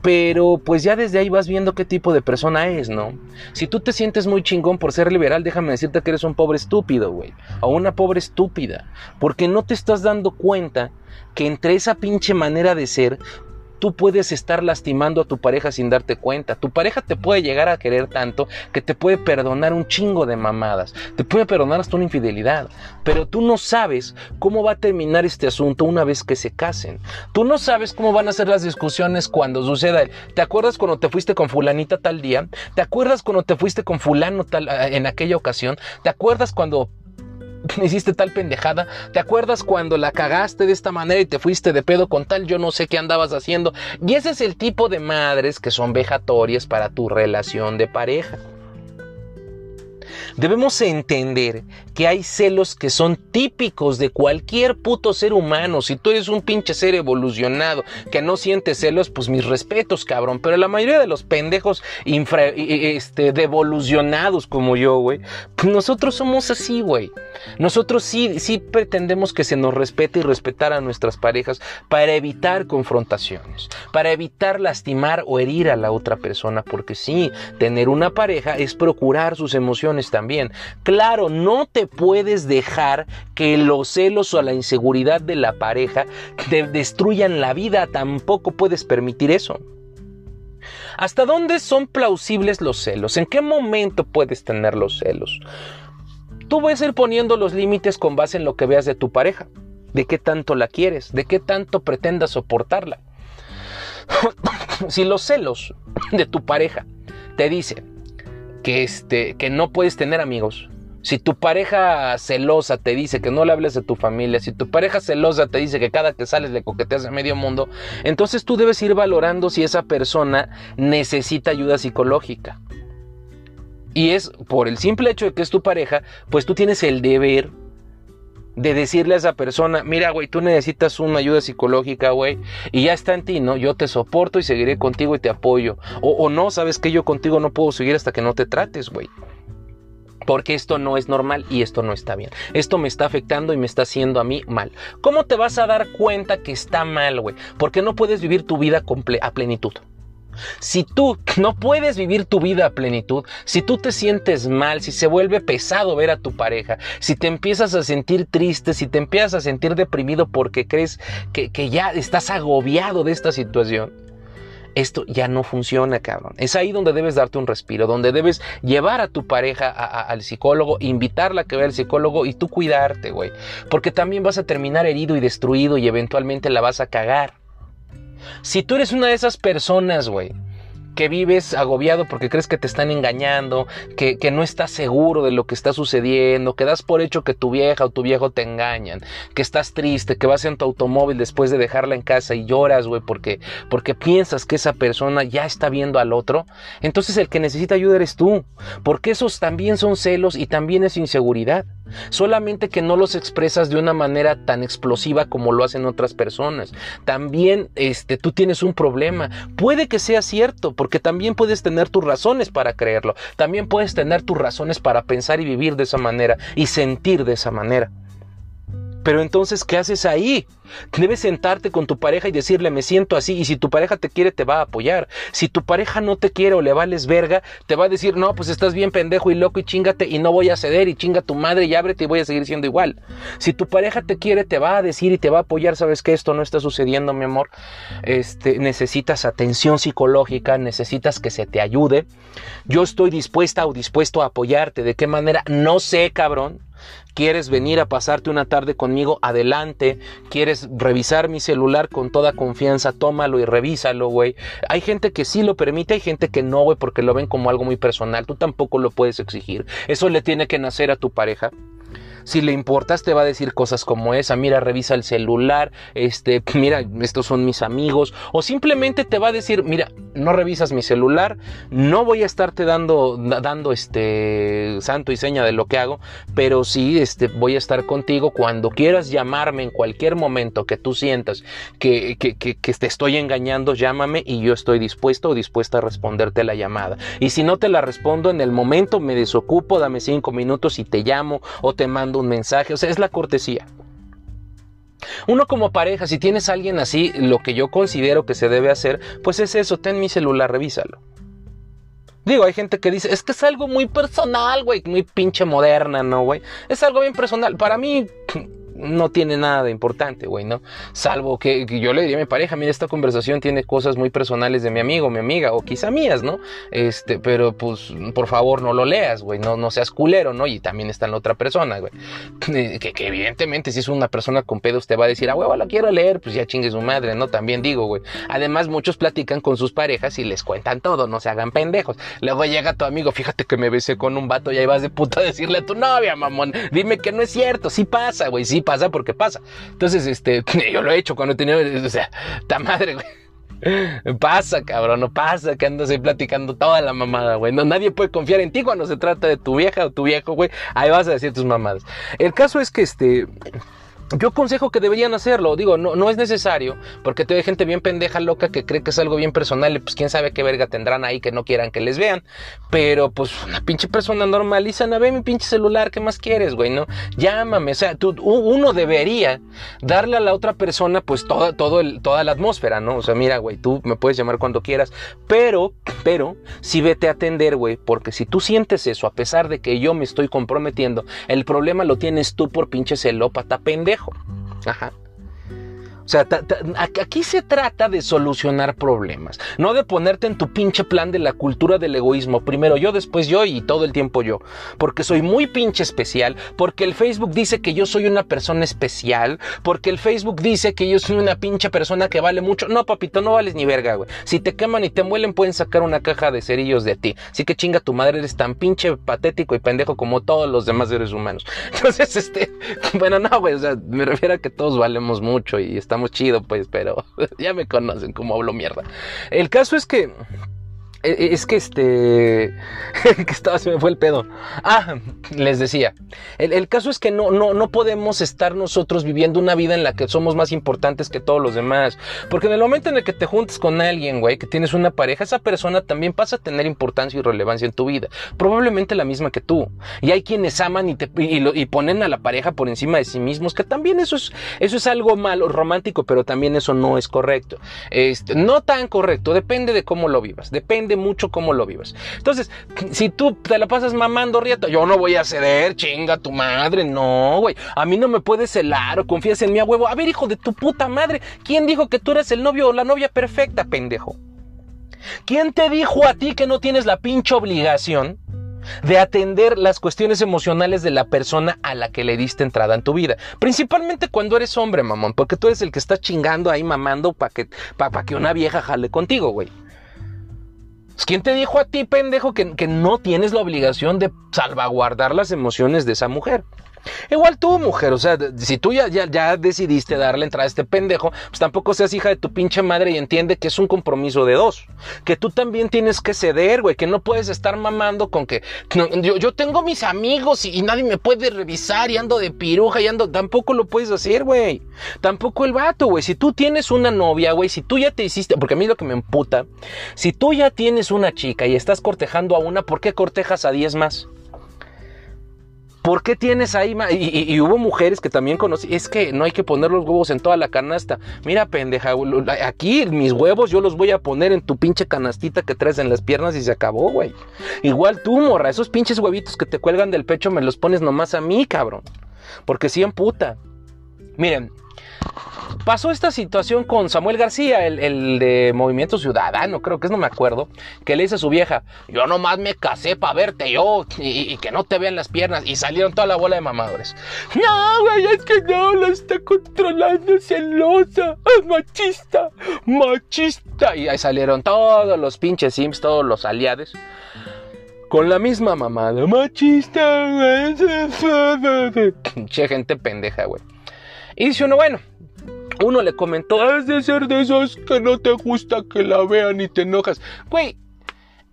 Pero pues ya desde ahí vas viendo qué tipo de persona es, ¿no? Si tú te sientes muy chingón por ser liberal, déjame decirte que eres un pobre estúpido, güey. O una pobre estúpida. Porque no te estás dando cuenta que entre esa pinche manera de ser tú puedes estar lastimando a tu pareja sin darte cuenta. Tu pareja te puede llegar a querer tanto que te puede perdonar un chingo de mamadas, te puede perdonar hasta una infidelidad, pero tú no sabes cómo va a terminar este asunto una vez que se casen. Tú no sabes cómo van a ser las discusiones cuando suceda. ¿Te acuerdas cuando te fuiste con fulanita tal día? ¿Te acuerdas cuando te fuiste con fulano tal eh, en aquella ocasión? ¿Te acuerdas cuando hiciste tal pendejada. ¿Te acuerdas cuando la cagaste de esta manera y te fuiste de pedo con tal yo no sé qué andabas haciendo? Y ese es el tipo de madres que son vejatorias para tu relación de pareja. Debemos entender que hay celos que son típicos de cualquier puto ser humano. Si tú eres un pinche ser evolucionado que no siente celos, pues mis respetos, cabrón. Pero la mayoría de los pendejos infra, este, devolucionados como yo, güey, pues nosotros somos así, güey. Nosotros sí, sí pretendemos que se nos respete y respetar a nuestras parejas para evitar confrontaciones, para evitar lastimar o herir a la otra persona, porque sí, tener una pareja es procurar sus emociones también. Claro, no te puedes dejar que los celos o la inseguridad de la pareja te destruyan la vida, tampoco puedes permitir eso. ¿Hasta dónde son plausibles los celos? ¿En qué momento puedes tener los celos? Tú vas a ir poniendo los límites con base en lo que veas de tu pareja, de qué tanto la quieres, de qué tanto pretendas soportarla. si los celos de tu pareja te dicen que, este, que no puedes tener amigos, si tu pareja celosa te dice que no le hables de tu familia, si tu pareja celosa te dice que cada que sales le coqueteas a medio mundo, entonces tú debes ir valorando si esa persona necesita ayuda psicológica. Y es por el simple hecho de que es tu pareja, pues tú tienes el deber de decirle a esa persona, mira, güey, tú necesitas una ayuda psicológica, güey, y ya está en ti, ¿no? Yo te soporto y seguiré contigo y te apoyo. O, o no, sabes que yo contigo no puedo seguir hasta que no te trates, güey. Porque esto no es normal y esto no está bien. Esto me está afectando y me está haciendo a mí mal. ¿Cómo te vas a dar cuenta que está mal, güey? Porque no puedes vivir tu vida a plenitud. Si tú no puedes vivir tu vida a plenitud, si tú te sientes mal, si se vuelve pesado ver a tu pareja, si te empiezas a sentir triste, si te empiezas a sentir deprimido porque crees que, ya estás agobiado de esta situación, esto ya no funciona, cabrón. Es ahí donde debes darte un respiro, donde debes llevar a tu pareja al psicólogo, invitarla a que vea al psicólogo y tú cuidarte, güey. Porque también vas a terminar herido y destruido y eventualmente la vas a cagar. Si tú eres una de esas personas, güey, que vives agobiado porque crees que te están engañando, que, no estás seguro de lo que está sucediendo, que das por hecho que tu vieja o tu viejo te engañan, que estás triste, que vas en tu automóvil después de dejarla en casa y lloras, güey, porque, porque piensas que esa persona ya está viendo al otro, entonces el que necesita ayuda eres tú, porque esos también son celos y también es inseguridad solamente que no los expresas de una manera tan explosiva como lo hacen otras personas. También este, tú tienes un problema. Puede que sea cierto, porque también puedes tener tus razones para creerlo. También puedes tener tus razones para pensar y vivir de esa manera y sentir de esa manera. Pero entonces, ¿qué haces ahí? Debes sentarte con tu pareja y decirle, me siento así. Y si tu pareja te quiere, te va a apoyar. Si tu pareja no te quiere o le vales verga, te va a decir, no, pues estás bien pendejo y loco y chingate y no voy a ceder y chinga tu madre y ábrete y voy a seguir siendo igual. Si tu pareja te quiere, te va a decir y te va a apoyar, sabes que esto no está sucediendo, mi amor. Este, necesitas atención psicológica, necesitas que se te ayude. Yo estoy dispuesta o dispuesto a apoyarte. ¿De qué manera? No sé, cabrón. ¿Quieres venir a pasarte una tarde conmigo? Adelante. ¿Quieres revisar mi celular con toda confianza? Tómalo y revísalo, güey. Hay gente que sí lo permite, hay gente que no, güey, porque lo ven como algo muy personal. Tú tampoco lo puedes exigir. Eso le tiene que nacer a tu pareja. Si le importas, te va a decir cosas como esa, mira, revisa el celular, este, mira, estos son mis amigos, o simplemente te va a decir, mira, no revisas mi celular, no voy a estarte dando, dando este santo y seña de lo que hago, pero sí, este, voy a estar contigo cuando quieras llamarme en cualquier momento que tú sientas que, que, que, que te estoy engañando, llámame y yo estoy dispuesto o dispuesta a responderte la llamada. Y si no te la respondo en el momento, me desocupo, dame cinco minutos y te llamo o te mando un mensaje, o sea, es la cortesía. Uno como pareja, si tienes a alguien así, lo que yo considero que se debe hacer, pues es eso, ten mi celular, revísalo. Digo, hay gente que dice, es que es algo muy personal, güey, muy pinche moderna, ¿no, güey? Es algo bien personal. Para mí, no tiene nada de importante, güey, ¿no? Salvo que, yo le diría a mi pareja, mira, esta conversación tiene cosas muy personales de mi amigo, mi amiga, o quizá mías, ¿no? Este, pero pues, por favor, no lo leas, güey, no, no seas culero, ¿no? Y también está en la otra persona, güey. Que, que, evidentemente, si es una persona con pedos, te va a decir, ah, güey, la quiero leer, pues ya chingue su madre, ¿no? También digo, güey. Además, muchos platican con sus parejas y les cuentan todo, no se hagan pendejos. Luego llega tu amigo, fíjate que me besé con un vato y ahí vas de puta a decirle a tu novia, mamón, dime que no es cierto, sí pasa, güey, sí pasa porque pasa. Entonces, este, yo lo he hecho cuando he tenido, o sea, ta madre, güey. Pasa, cabrón, no pasa que andas ahí platicando toda la mamada, güey. No, nadie puede confiar en ti cuando se trata de tu vieja o tu viejo, güey. Ahí vas a decir tus mamadas. El caso es que este yo aconsejo que deberían hacerlo, digo, no, no es necesario, porque te gente bien pendeja, loca, que cree que es algo bien personal, y pues quién sabe qué verga tendrán ahí que no quieran que les vean, pero pues una pinche persona normal, a ve mi pinche celular, ¿qué más quieres, güey? No, llámame, o sea, tú, uno debería darle a la otra persona pues toda, todo toda la atmósfera, ¿no? O sea, mira, güey, tú me puedes llamar cuando quieras, pero, pero, si vete a atender, güey, porque si tú sientes eso, a pesar de que yo me estoy comprometiendo, el problema lo tienes tú por pinche celópata pendejo. Ajá. O sea, aquí se trata de solucionar problemas, no de ponerte en tu pinche plan de la cultura del egoísmo. Primero yo, después yo y todo el tiempo yo. Porque soy muy pinche especial, porque el Facebook dice que yo soy una persona especial, porque el Facebook dice que yo soy una pinche persona que vale mucho. No, papito, no vales ni verga, güey. Si te queman y te muelen, pueden sacar una caja de cerillos de ti. Así que chinga tu madre, eres tan pinche patético y pendejo como todos los demás seres humanos. Entonces, este, bueno, no, güey, o sea, me refiero a que todos valemos mucho y estamos chido, pues, pero ya me conocen como hablo mierda. El caso es que es que este. que estaba, se me fue el pedo. Ah, les decía. El, caso es que no, no, no podemos estar nosotros viviendo una vida en la que somos más importantes que todos los demás. Porque en el momento en el que te juntes con alguien, güey, que tienes una pareja, esa persona también pasa a tener importancia y relevancia en tu vida. Probablemente la misma que tú. Y hay quienes aman y, te, y, ponen a la pareja por encima de sí mismos, que también eso es, eso es algo malo, romántico, pero también eso no es correcto. Este, no tan correcto, depende de cómo lo vivas. Depende mucho cómo lo vivas. Entonces, si tú te la pasas mamando rieta, yo no voy a ceder, chinga tu madre, no, güey. A mí no me puedes celar o confías en mi huevo. A ver, hijo de tu puta madre, ¿quién dijo que tú eres el novio o la novia perfecta, pendejo? ¿Quién te dijo a ti que no tienes la pinche obligación de atender las cuestiones emocionales de la persona a la que le diste entrada en tu vida. Principalmente cuando eres hombre, mamón, porque tú eres el que está chingando ahí mamando para que, que una vieja jale contigo, güey. Pues, ¿Quién te dijo a ti, pendejo, que, que no tienes la obligación de salvaguardar las emociones de esa mujer? Igual tú, mujer, o sea, si tú ya, ya, decidiste darle entrada a este pendejo, pues tampoco seas hija de tu pinche madre y entiende que es un compromiso de dos. Que tú también tienes que ceder, güey, que no puedes estar mamando con que yo, yo, tengo mis amigos y, nadie me puede revisar y ando de piruja y ando. Tampoco lo puedes hacer, güey. Tampoco el vato, güey. Si tú tienes una novia, güey, si tú ya te hiciste, porque a mí lo que me emputa, si tú ya tienes una chica y estás cortejando a una, ¿por qué cortejas a diez más? ¿Por qué tienes ahí? Y, y, hubo mujeres que también conocí. Es que no hay que poner los huevos en toda la canasta. Mira, pendeja, aquí mis huevos yo los voy a poner en tu pinche canastita que traes en las piernas y se acabó, güey. Igual tú, morra, esos pinches huevitos que te cuelgan del pecho me los pones nomás a mí, cabrón. Porque sí en puta. Miren, Pasó esta situación con Samuel García, el, de Movimiento Ciudadano, creo que es, no me acuerdo, que le dice a su vieja, yo nomás me casé para verte yo y, que no te vean las piernas. Y salieron toda la bola de mamadores. No, güey, es que no, la está controlando celosa, machista, machista. Y ahí salieron todos los pinches sims, todos los aliados. Con la misma mamada, machista, güey. Che, gente pendeja, güey. Y dice uno, bueno, uno le comentó, has de ser de esos que no te gusta que la vean y te enojas. Güey,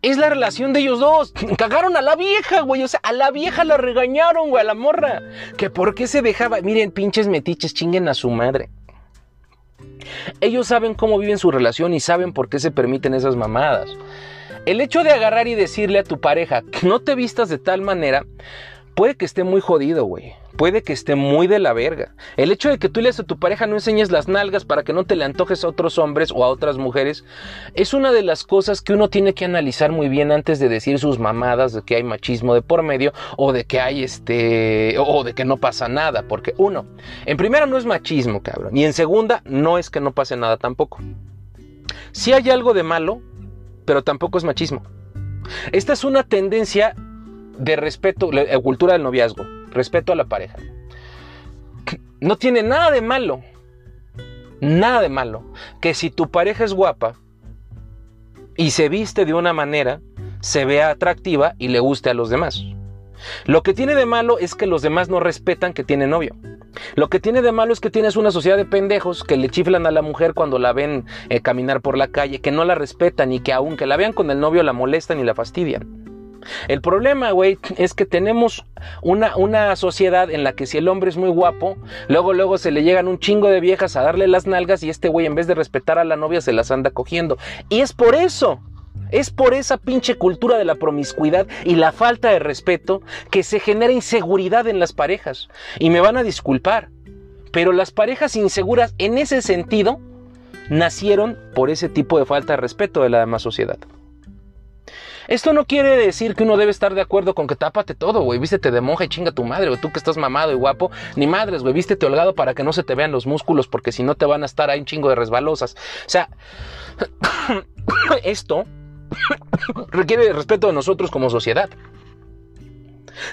es la relación de ellos dos. Cagaron a la vieja, güey. O sea, a la vieja la regañaron, güey, a la morra. Que por qué se dejaba. Miren, pinches metiches, chinguen a su madre. Ellos saben cómo viven su relación y saben por qué se permiten esas mamadas. El hecho de agarrar y decirle a tu pareja que no te vistas de tal manera, puede que esté muy jodido, güey puede que esté muy de la verga. El hecho de que tú le a tu pareja no enseñes las nalgas para que no te le antojes a otros hombres o a otras mujeres, es una de las cosas que uno tiene que analizar muy bien antes de decir sus mamadas de que hay machismo de por medio o de que hay este o de que no pasa nada, porque uno, en primera no es machismo, cabrón, y en segunda no es que no pase nada tampoco. Si hay algo de malo, pero tampoco es machismo. Esta es una tendencia de respeto, la cultura del noviazgo respeto a la pareja. No tiene nada de malo, nada de malo, que si tu pareja es guapa y se viste de una manera, se vea atractiva y le guste a los demás. Lo que tiene de malo es que los demás no respetan que tiene novio. Lo que tiene de malo es que tienes una sociedad de pendejos que le chiflan a la mujer cuando la ven eh, caminar por la calle, que no la respetan y que aunque la vean con el novio la molestan y la fastidian. El problema, güey, es que tenemos una, una sociedad en la que si el hombre es muy guapo, luego, luego se le llegan un chingo de viejas a darle las nalgas y este güey en vez de respetar a la novia se las anda cogiendo. Y es por eso es por esa pinche cultura de la promiscuidad y la falta de respeto que se genera inseguridad en las parejas. Y me van a disculpar, pero las parejas inseguras en ese sentido nacieron por ese tipo de falta de respeto de la demás sociedad. Esto no quiere decir que uno debe estar de acuerdo con que tápate todo, güey. Vístete de monja y chinga tu madre, güey. Tú que estás mamado y guapo. Ni madres, güey. Vístete holgado para que no se te vean los músculos, porque si no te van a estar ahí un chingo de resbalosas. O sea, esto requiere respeto de nosotros como sociedad.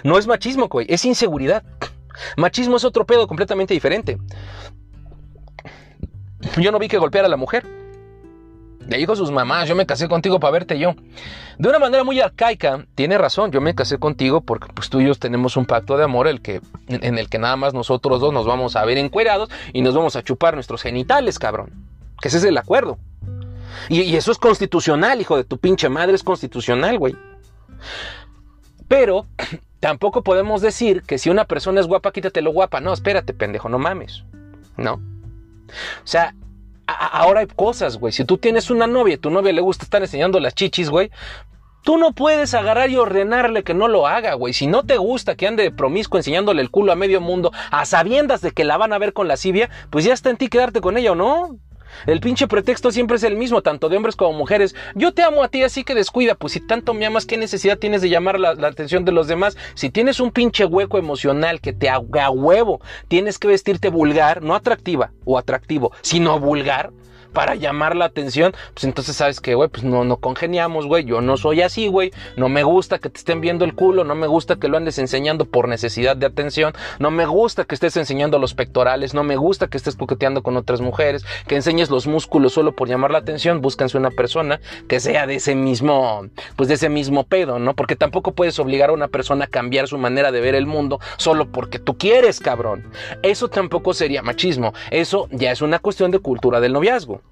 No es machismo, güey. Es inseguridad. Machismo es otro pedo completamente diferente. Yo no vi que golpeara a la mujer. Le dijo a sus mamás, yo me casé contigo para verte yo. De una manera muy arcaica, tiene razón, yo me casé contigo porque pues tú y yo tenemos un pacto de amor el que, en el que nada más nosotros dos nos vamos a ver encuerados y nos vamos a chupar nuestros genitales, cabrón. Que ese es el acuerdo. Y, y eso es constitucional, hijo de tu pinche madre, es constitucional, güey. Pero tampoco podemos decir que si una persona es guapa, quítate lo guapa. No, espérate, pendejo, no mames. ¿No? O sea, ahora hay cosas, güey. Si tú tienes una novia y tu novia le gusta estar enseñando las chichis, güey, Tú no puedes agarrar y ordenarle que no lo haga, güey. Si no te gusta que ande de promiscuo enseñándole el culo a medio mundo, a sabiendas de que la van a ver con la lascivia, pues ya está en ti quedarte con ella o no. El pinche pretexto siempre es el mismo, tanto de hombres como mujeres. Yo te amo a ti, así que descuida. Pues si tanto me amas, ¿qué necesidad tienes de llamar la, atención de los demás? Si tienes un pinche hueco emocional que te a huevo, tienes que vestirte vulgar, no atractiva o atractivo, sino vulgar para llamar la atención, pues entonces sabes que, güey, pues no, no congeniamos, güey, yo no soy así, güey, no me gusta que te estén viendo el culo, no me gusta que lo andes enseñando por necesidad de atención, no me gusta que estés enseñando los pectorales, no me gusta que estés coqueteando con otras mujeres, que enseñes los músculos solo por llamar la atención, búscanse una persona que sea de ese mismo, pues de ese mismo pedo, ¿no? Porque tampoco puedes obligar a una persona a cambiar su manera de ver el mundo solo porque tú quieres, cabrón. Eso tampoco sería machismo, eso ya es una cuestión de cultura del noviazgo.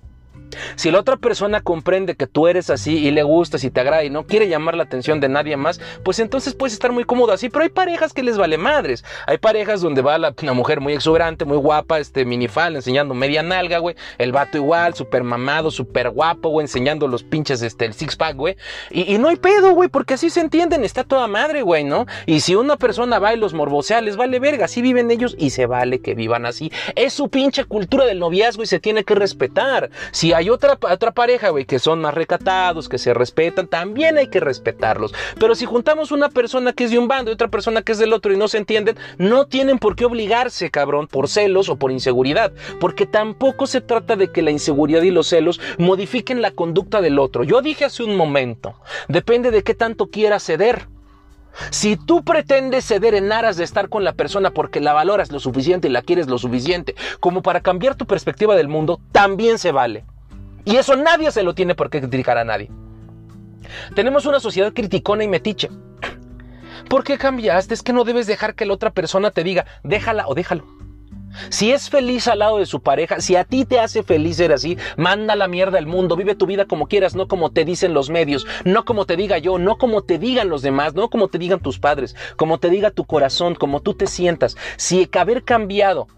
Si la otra persona comprende que tú eres así y le gustas y te agrada y no quiere llamar la atención de nadie más, pues entonces puedes estar muy cómodo así. Pero hay parejas que les vale madres. Hay parejas donde va la, una mujer muy exuberante, muy guapa, este minifal, enseñando media nalga, güey. El vato igual, súper mamado, súper guapo, güey, enseñando los pinches, este, el six pack, güey. Y, no hay pedo, güey, porque así se entienden, está toda madre, güey, ¿no? Y si una persona va y los morbosea, les vale verga, así viven ellos y se vale que vivan así. Es su pinche cultura del noviazgo y se tiene que respetar. Si hay hay otra, otra pareja, güey, que son más recatados, que se respetan, también hay que respetarlos. Pero si juntamos una persona que es de un bando y otra persona que es del otro y no se entienden, no tienen por qué obligarse, cabrón, por celos o por inseguridad. Porque tampoco se trata de que la inseguridad y los celos modifiquen la conducta del otro. Yo dije hace un momento, depende de qué tanto quieras ceder. Si tú pretendes ceder en aras de estar con la persona porque la valoras lo suficiente y la quieres lo suficiente como para cambiar tu perspectiva del mundo, también se vale. Y eso nadie se lo tiene por qué criticar a nadie. Tenemos una sociedad criticona y metiche. ¿Por qué cambiaste? Es que no debes dejar que la otra persona te diga, déjala o déjalo. Si es feliz al lado de su pareja, si a ti te hace feliz ser así, manda la mierda al mundo, vive tu vida como quieras, no como te dicen los medios, no como te diga yo, no como te digan los demás, no como te digan tus padres, como te diga tu corazón, como tú te sientas. Si haber cambiado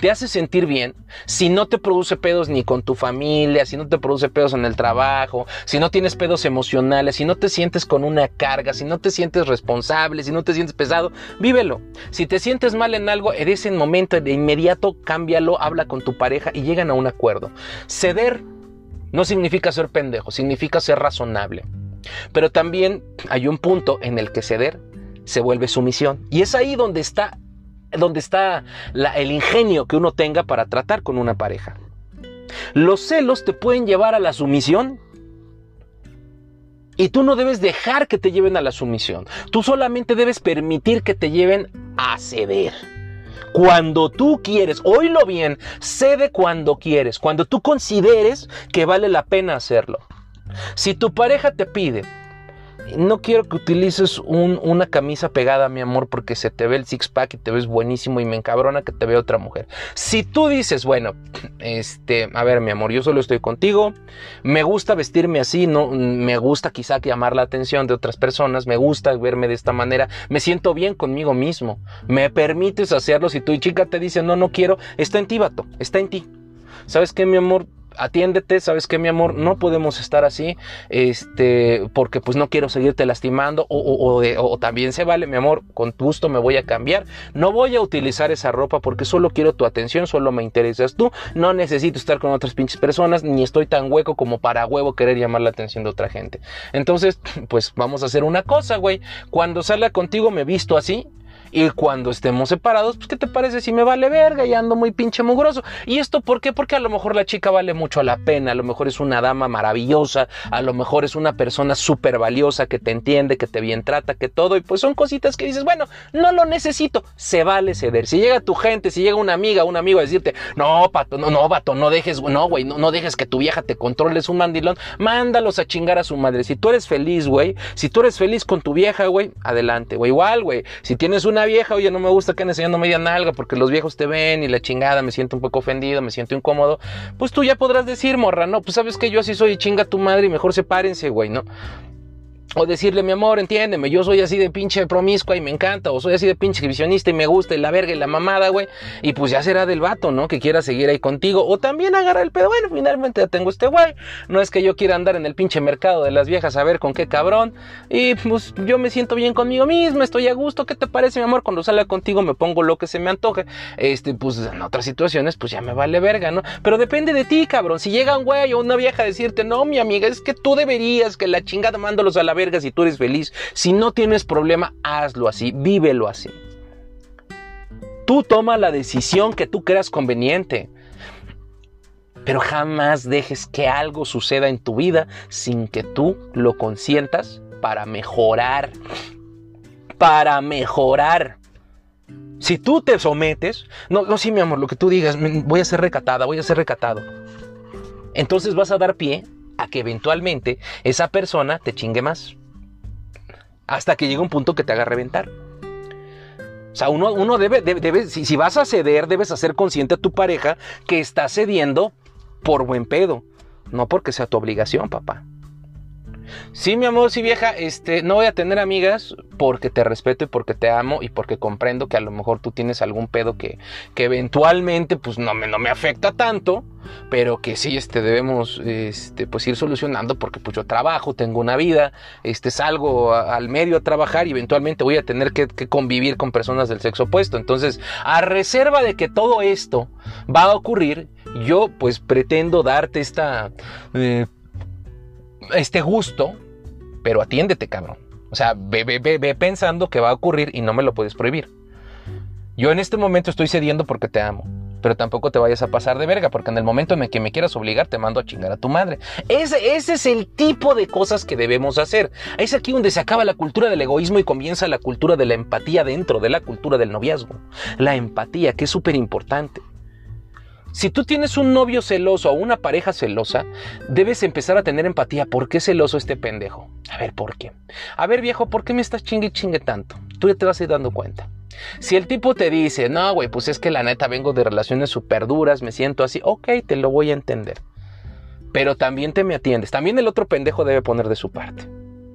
te hace sentir bien, si no te produce pedos ni con tu familia, si no te produce pedos en el trabajo, si no tienes pedos emocionales, si no te sientes con una carga, si no te sientes responsable, si no te sientes pesado, vívelo. Si te sientes mal en algo, en ese momento de inmediato cámbialo, habla con tu pareja y llegan a un acuerdo. Ceder no significa ser pendejo, significa ser razonable. Pero también hay un punto en el que ceder se vuelve sumisión. Y es ahí donde está donde está el ingenio que uno tenga para tratar con una pareja. Los celos te pueden llevar a la sumisión y tú no debes dejar que te lleven a la sumisión. Tú solamente debes permitir que te lleven a ceder. Cuando tú quieres, oílo bien, cede cuando quieres, cuando tú consideres que vale la pena hacerlo. Si tu pareja te pide no quiero que utilices una camisa pegada, mi amor, porque se te ve el six pack y te ves buenísimo y me encabrona que te vea otra mujer. Si tú dices, bueno, este, a ver, mi amor, yo solo estoy contigo, me gusta vestirme así, no, me gusta quizá llamar la atención de otras personas, me gusta verme de esta manera, me siento bien conmigo mismo, me permites hacerlo. Si tu chica te dice, no, no quiero, está en ti, vato, está en ti. ¿Sabes qué, mi amor? Atiéndete, sabes que mi amor, no podemos estar así, este, porque pues no quiero seguirte lastimando, o, o, también se vale, mi amor, con gusto me voy a cambiar, no voy a utilizar esa ropa porque solo quiero tu atención, solo me interesas tú, no necesito estar con otras pinches personas, ni estoy tan hueco como para huevo querer llamar la atención de otra gente. Entonces, pues vamos a hacer una cosa, güey, cuando salga contigo me visto así, y cuando estemos separados, pues, ¿qué te parece si me vale verga y ando muy pinche mugroso? ¿Y esto por qué? Porque a lo mejor la chica vale mucho la pena, a lo mejor es una dama maravillosa, a lo mejor es una persona súper valiosa que te entiende, que te bien trata, que todo, y pues son cositas que dices, bueno, no lo necesito, se vale ceder. Si llega tu gente, si llega una amiga, un amigo a decirte, no, pato, no, no, vato, no dejes, no, güey, no, no dejes que tu vieja te controle, es un mandilón, mándalos a chingar a su madre. Si tú eres feliz, güey, si tú eres feliz con tu vieja, güey, adelante, güey, igual, güey, si tienes una una vieja, oye, no me gusta que enseñando media nalga porque los viejos te ven y la chingada, me siento un poco ofendido, me siento incómodo, pues tú ya podrás decir, morra, no, pues sabes que yo así soy, chinga tu madre y mejor sepárense, güey, ¿no? O decirle, mi amor, entiéndeme, yo soy así de pinche promiscua y me encanta, o soy así de pinche visionista y me gusta y la verga y la mamada, güey. Y pues ya será del vato, ¿no? Que quiera seguir ahí contigo. O también agarra el pedo, bueno, finalmente ya tengo este güey. No es que yo quiera andar en el pinche mercado de las viejas a ver con qué cabrón. Y pues yo me siento bien conmigo mismo, estoy a gusto. ¿Qué te parece, mi amor? Cuando salga contigo me pongo lo que se me antoje. Este, pues en otras situaciones, pues ya me vale verga, ¿no? Pero depende de ti, cabrón. Si llega un güey o una vieja a decirte, no, mi amiga, es que tú deberías que la chingada mándolos a la verga si tú eres feliz. Si no tienes problema, hazlo así, vívelo así. Tú toma la decisión que tú creas conveniente. Pero jamás dejes que algo suceda en tu vida sin que tú lo consientas para mejorar. Para mejorar. Si tú te sometes, no, no, sí, mi amor, lo que tú digas, voy a ser recatada, voy a ser recatado. Entonces vas a dar pie a que eventualmente esa persona te chingue más. Hasta que llegue un punto que te haga reventar. O sea, uno, uno debe, si, si, vas a ceder, debes hacer consciente a tu pareja que está cediendo por buen pedo, no porque sea tu obligación, papá. Sí, mi amor, sí, vieja, este, no voy a tener amigas porque te respeto y porque te amo y porque comprendo que a lo mejor tú tienes algún pedo que, que eventualmente pues no me, no me afecta tanto, pero que sí, este, debemos, este, pues ir solucionando porque pues yo trabajo, tengo una vida, este, salgo al medio a trabajar y eventualmente voy a tener que, convivir con personas del sexo opuesto. Entonces, a reserva de que todo esto va a ocurrir, yo pues pretendo darte esta... Eh, este gusto, pero atiéndete, cabrón. O sea, ve, ve, ve, pensando que va a ocurrir y no me lo puedes prohibir. Yo en este momento estoy cediendo porque te amo. Pero tampoco te vayas a pasar de verga, porque en el momento en el que me quieras obligar, te mando a chingar a tu madre. Ese, ese es el tipo de cosas que debemos hacer. Es aquí donde se acaba la cultura del egoísmo y comienza la cultura de la empatía dentro de la cultura del noviazgo. La empatía, que es súper importante. Si tú tienes un novio celoso o una pareja celosa, debes empezar a tener empatía. ¿Por qué celoso este pendejo? A ver, ¿por qué? A ver, viejo, ¿por qué me estás chingue chingue tanto? Tú ya te vas a ir dando cuenta. Si el tipo te dice, no, güey, pues es que la neta vengo de relaciones súper duras, me siento así, ok, te lo voy a entender. Pero también te me atiendes. También el otro pendejo debe poner de su parte.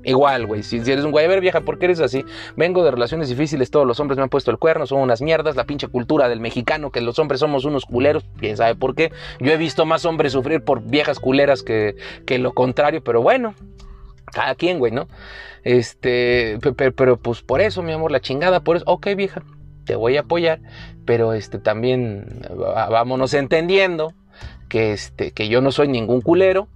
Igual, güey, si, eres un güey, vieja, ¿por qué eres así? Vengo de relaciones difíciles, todos los hombres me han puesto el cuerno, son unas mierdas, la pinche cultura del mexicano, que los hombres somos unos culeros, quién sabe por qué. Yo he visto más hombres sufrir por viejas culeras que, que lo contrario, pero bueno, cada quien, güey, ¿no? Este, pero, pero, pues por eso, mi amor, la chingada, por eso, ok, vieja, te voy a apoyar, pero este también vámonos entendiendo que, este, que yo no soy ningún culero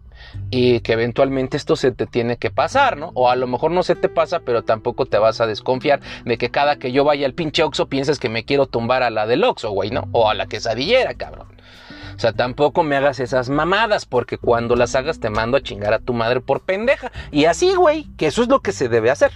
y que eventualmente esto se te tiene que pasar, ¿no? O a lo mejor no se te pasa, pero tampoco te vas a desconfiar de que cada que yo vaya al pinche Oxxo pienses que me quiero tumbar a la del Oxxo, güey, ¿no? O a la quesadillera, cabrón. O sea, tampoco me hagas esas mamadas, porque cuando las hagas te mando a chingar a tu madre por pendeja. Y así, güey, que eso es lo que se debe hacer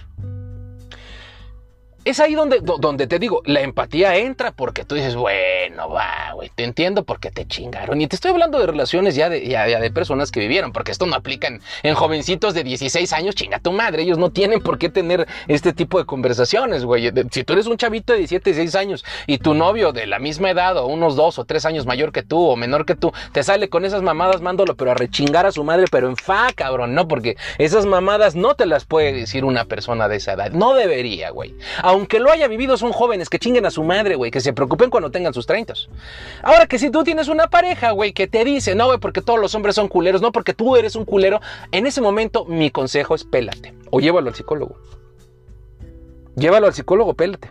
es ahí donde, donde te digo, la empatía entra porque tú dices, bueno, va, güey, te entiendo porque te chingaron. Y te estoy hablando de relaciones ya de, ya, de personas que vivieron, porque esto no aplica en, jovencitos de 16 años, chinga tu madre, ellos no tienen por qué tener este tipo de conversaciones, güey. Si tú eres un chavito de 17, 16 años y tu novio de la misma edad o unos dos o tres años mayor que tú o menor que tú, te sale con esas mamadas, mándolo, pero a rechingar a su madre, pero en fa, cabrón, ¿no? Porque esas mamadas no te las puede decir una persona de esa edad. No debería, güey aunque lo haya vivido, son jóvenes que chinguen a su madre, güey, que se preocupen cuando tengan sus 30. Ahora que si tú tienes una pareja, güey, que te dice, no, güey, porque todos los hombres son culeros, no, porque tú eres un culero, en ese momento mi consejo es pélate o llévalo al psicólogo. Llévalo al psicólogo, pélate.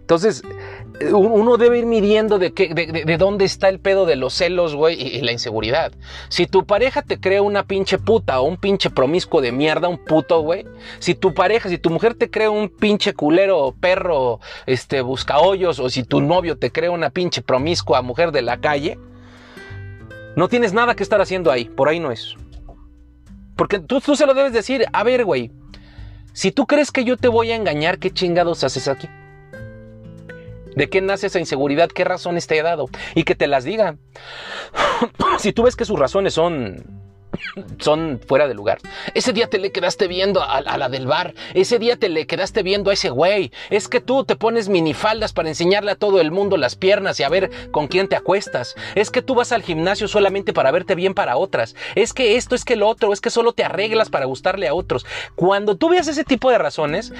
Entonces, uno debe ir midiendo de, qué, de, dónde está el pedo de los celos, güey, y, la inseguridad. Si tu pareja te crea una pinche puta o un pinche promiscuo de mierda, un puto, güey. Si tu pareja, si tu mujer te crea un pinche culero, perro, este, buscahoyos, o si tu novio te crea una pinche promiscua mujer de la calle, no tienes nada que estar haciendo ahí, por ahí no es. Porque tú, tú se lo debes decir, a ver, güey, si tú crees que yo te voy a engañar, ¿qué chingados haces aquí? ¿De qué nace esa inseguridad? ¿Qué razones te he dado? Y que te las diga. si tú ves que sus razones son son fuera de lugar. Ese día te le quedaste viendo a, la del bar. Ese día te le quedaste viendo a ese güey. Es que tú te pones minifaldas para enseñarle a todo el mundo las piernas y a ver con quién te acuestas. Es que tú vas al gimnasio solamente para verte bien para otras. Es que esto, es que lo otro, es que solo te arreglas para gustarle a otros. Cuando tú veas ese tipo de razones,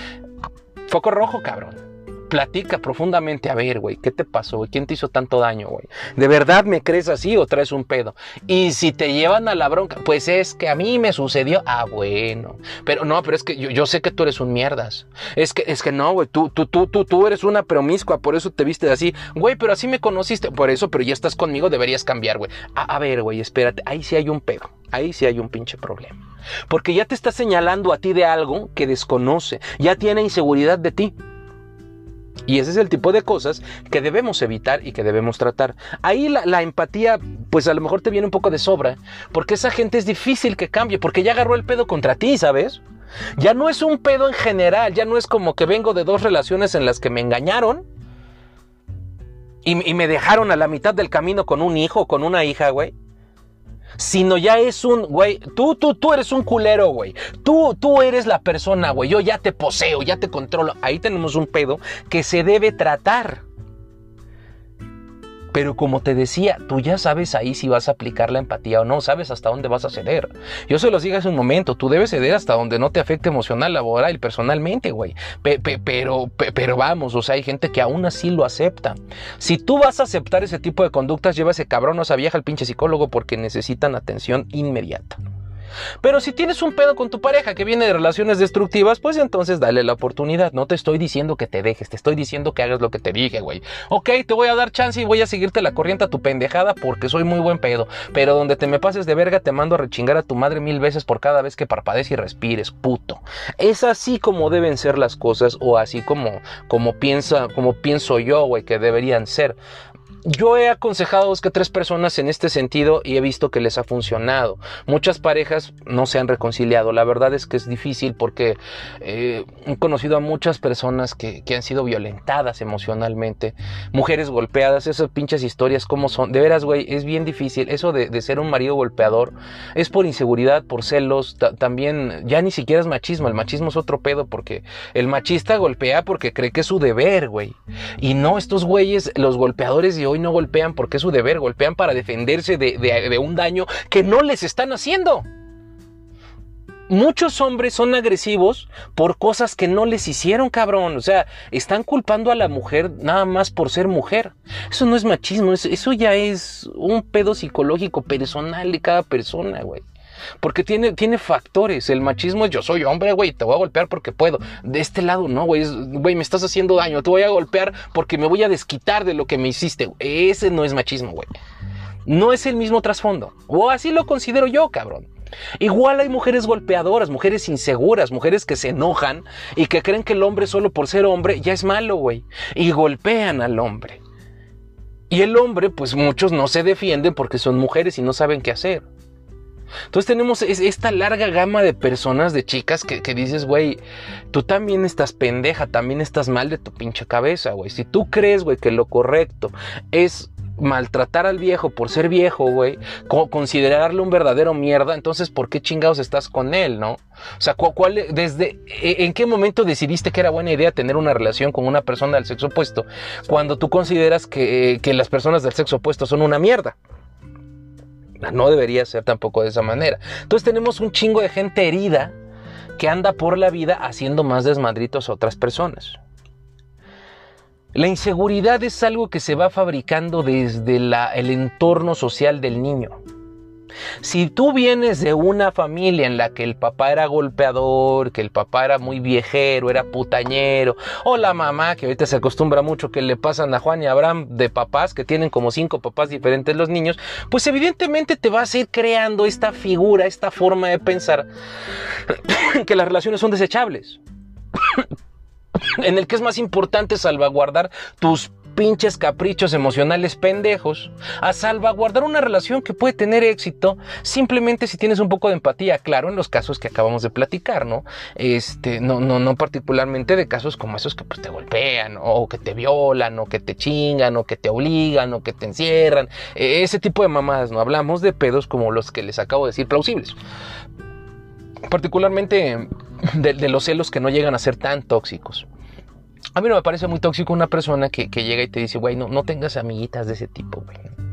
foco rojo, cabrón platica profundamente. A ver, güey, ¿qué te pasó? ¿Quién te hizo tanto daño, güey? ¿De verdad me crees así o traes un pedo? Y si te llevan a la bronca, pues es que a mí me sucedió. Ah, bueno. Pero no, pero es que yo, sé que tú eres un mierdas. Es que, es que no, güey, tú, tú, tú, tú, tú eres una promiscua, por eso te viste así. Güey, pero así me conociste. Por eso, pero ya estás conmigo, deberías cambiar, güey. A ver, güey, espérate. Ahí sí hay un pedo. Ahí sí hay un pinche problema. Porque ya te está señalando a ti de algo que desconoce. Ya tiene inseguridad de ti. Y ese es el tipo de cosas que debemos evitar y que debemos tratar. Ahí la, empatía, pues a lo mejor te viene un poco de sobra, porque esa gente es difícil que cambie, porque ya agarró el pedo contra ti, ¿sabes? Ya no es un pedo en general, ya no es como que vengo de dos relaciones en las que me engañaron y, y me dejaron a la mitad del camino con un hijo con una hija, güey sino ya es un, güey, tú, tú, tú eres un culero, güey. Tú, tú eres la persona, güey. Yo ya te poseo, ya te controlo. Ahí tenemos un pedo que se debe tratar. Pero como te decía, tú ya sabes ahí si vas a aplicar la empatía o no, sabes hasta dónde vas a ceder. Yo se los digo hace un momento, tú debes ceder hasta donde no te afecte emocional, laboral personalmente, güey. pero, pero vamos, o sea, hay gente que aún así lo acepta. Si tú vas a aceptar ese tipo de conductas, lleva ese cabrón o esa vieja al pinche psicólogo porque necesitan atención inmediata. Pero si tienes un pedo con tu pareja que viene de relaciones destructivas, pues entonces dale la oportunidad. No te estoy diciendo que te dejes, te estoy diciendo que hagas lo que te dije, güey. Ok, te voy a dar chance y voy a seguirte la corriente a tu pendejada porque soy muy buen pedo. Pero donde te me pases de verga, te mando a rechingar a tu madre mil veces por cada vez que parpadees y respires, puto. Es así como deben ser las cosas o así como, como piensa, como pienso yo, güey, que deberían ser. Yo he aconsejado a dos que tres personas en este sentido y he visto que les ha funcionado. Muchas parejas no se han reconciliado. La verdad es que es difícil porque eh, he conocido a muchas personas que, han sido violentadas emocionalmente, mujeres golpeadas, esas pinches historias, como son? De veras, güey, es bien difícil. Eso de, ser un marido golpeador es por inseguridad, por celos, también ya ni siquiera es machismo. El machismo es otro pedo porque el machista golpea porque cree que es su deber, güey. Y no, estos güeyes, los golpeadores y hoy no golpean porque es su deber, golpean para defenderse de, un daño que no les están haciendo. Muchos hombres son agresivos por cosas que no les hicieron, cabrón. O sea, están culpando a la mujer nada más por ser mujer. Eso no es machismo, eso ya es un pedo psicológico personal de cada persona, güey. Porque tiene, tiene factores. El machismo es yo soy hombre, güey, te voy a golpear porque puedo. De este lado, no, güey, güey, me estás haciendo daño, te voy a golpear porque me voy a desquitar de lo que me hiciste. Ese no es machismo, güey. No es el mismo trasfondo. O así lo considero yo, cabrón. Igual hay mujeres golpeadoras, mujeres inseguras, mujeres que se enojan y que creen que el hombre solo por ser hombre ya es malo, güey. Y golpean al hombre. Y el hombre, pues muchos no se defienden porque son mujeres y no saben qué hacer. Entonces tenemos esta larga gama de personas, de chicas, que, dices, güey, tú también estás pendeja, también estás mal de tu pinche cabeza, güey. Si tú crees, güey, que lo correcto es maltratar al viejo por ser viejo, güey, considerarle un verdadero mierda, entonces ¿por qué chingados estás con él, no? O sea, ¿cuál, desde, e, ¿en qué momento decidiste que era buena idea tener una relación con una persona del sexo opuesto cuando tú consideras que, que las personas del sexo opuesto son una mierda? No debería ser tampoco de esa manera. Entonces tenemos un chingo de gente herida que anda por la vida haciendo más desmadritos a otras personas. La inseguridad es algo que se va fabricando desde el entorno social del niño. Si tú vienes de una familia en la que el papá era golpeador, que el papá era muy viejero, era putañero, o la mamá, que ahorita se acostumbra mucho que le pasan a Juan y Abraham de papás, que tienen como cinco papás diferentes los niños, pues evidentemente te vas a ir creando esta figura, esta forma de pensar que las relaciones son desechables. en el que es más importante salvaguardar tus pinches caprichos emocionales pendejos a salvaguardar una relación que puede tener éxito simplemente si tienes un poco de empatía, claro, en los casos que acabamos de platicar, ¿no? Este, no, no, no particularmente de casos como esos que pues, te golpean, o que te violan, o que te chingan, o que te obligan, o que te encierran, e, ese tipo de mamadas, no hablamos de pedos como los que les acabo de decir plausibles. Particularmente de, de los celos que no llegan a ser tan tóxicos. A mí no me parece muy tóxico una persona que, llega y te dice, güey, no, no tengas amiguitas de ese tipo, güey.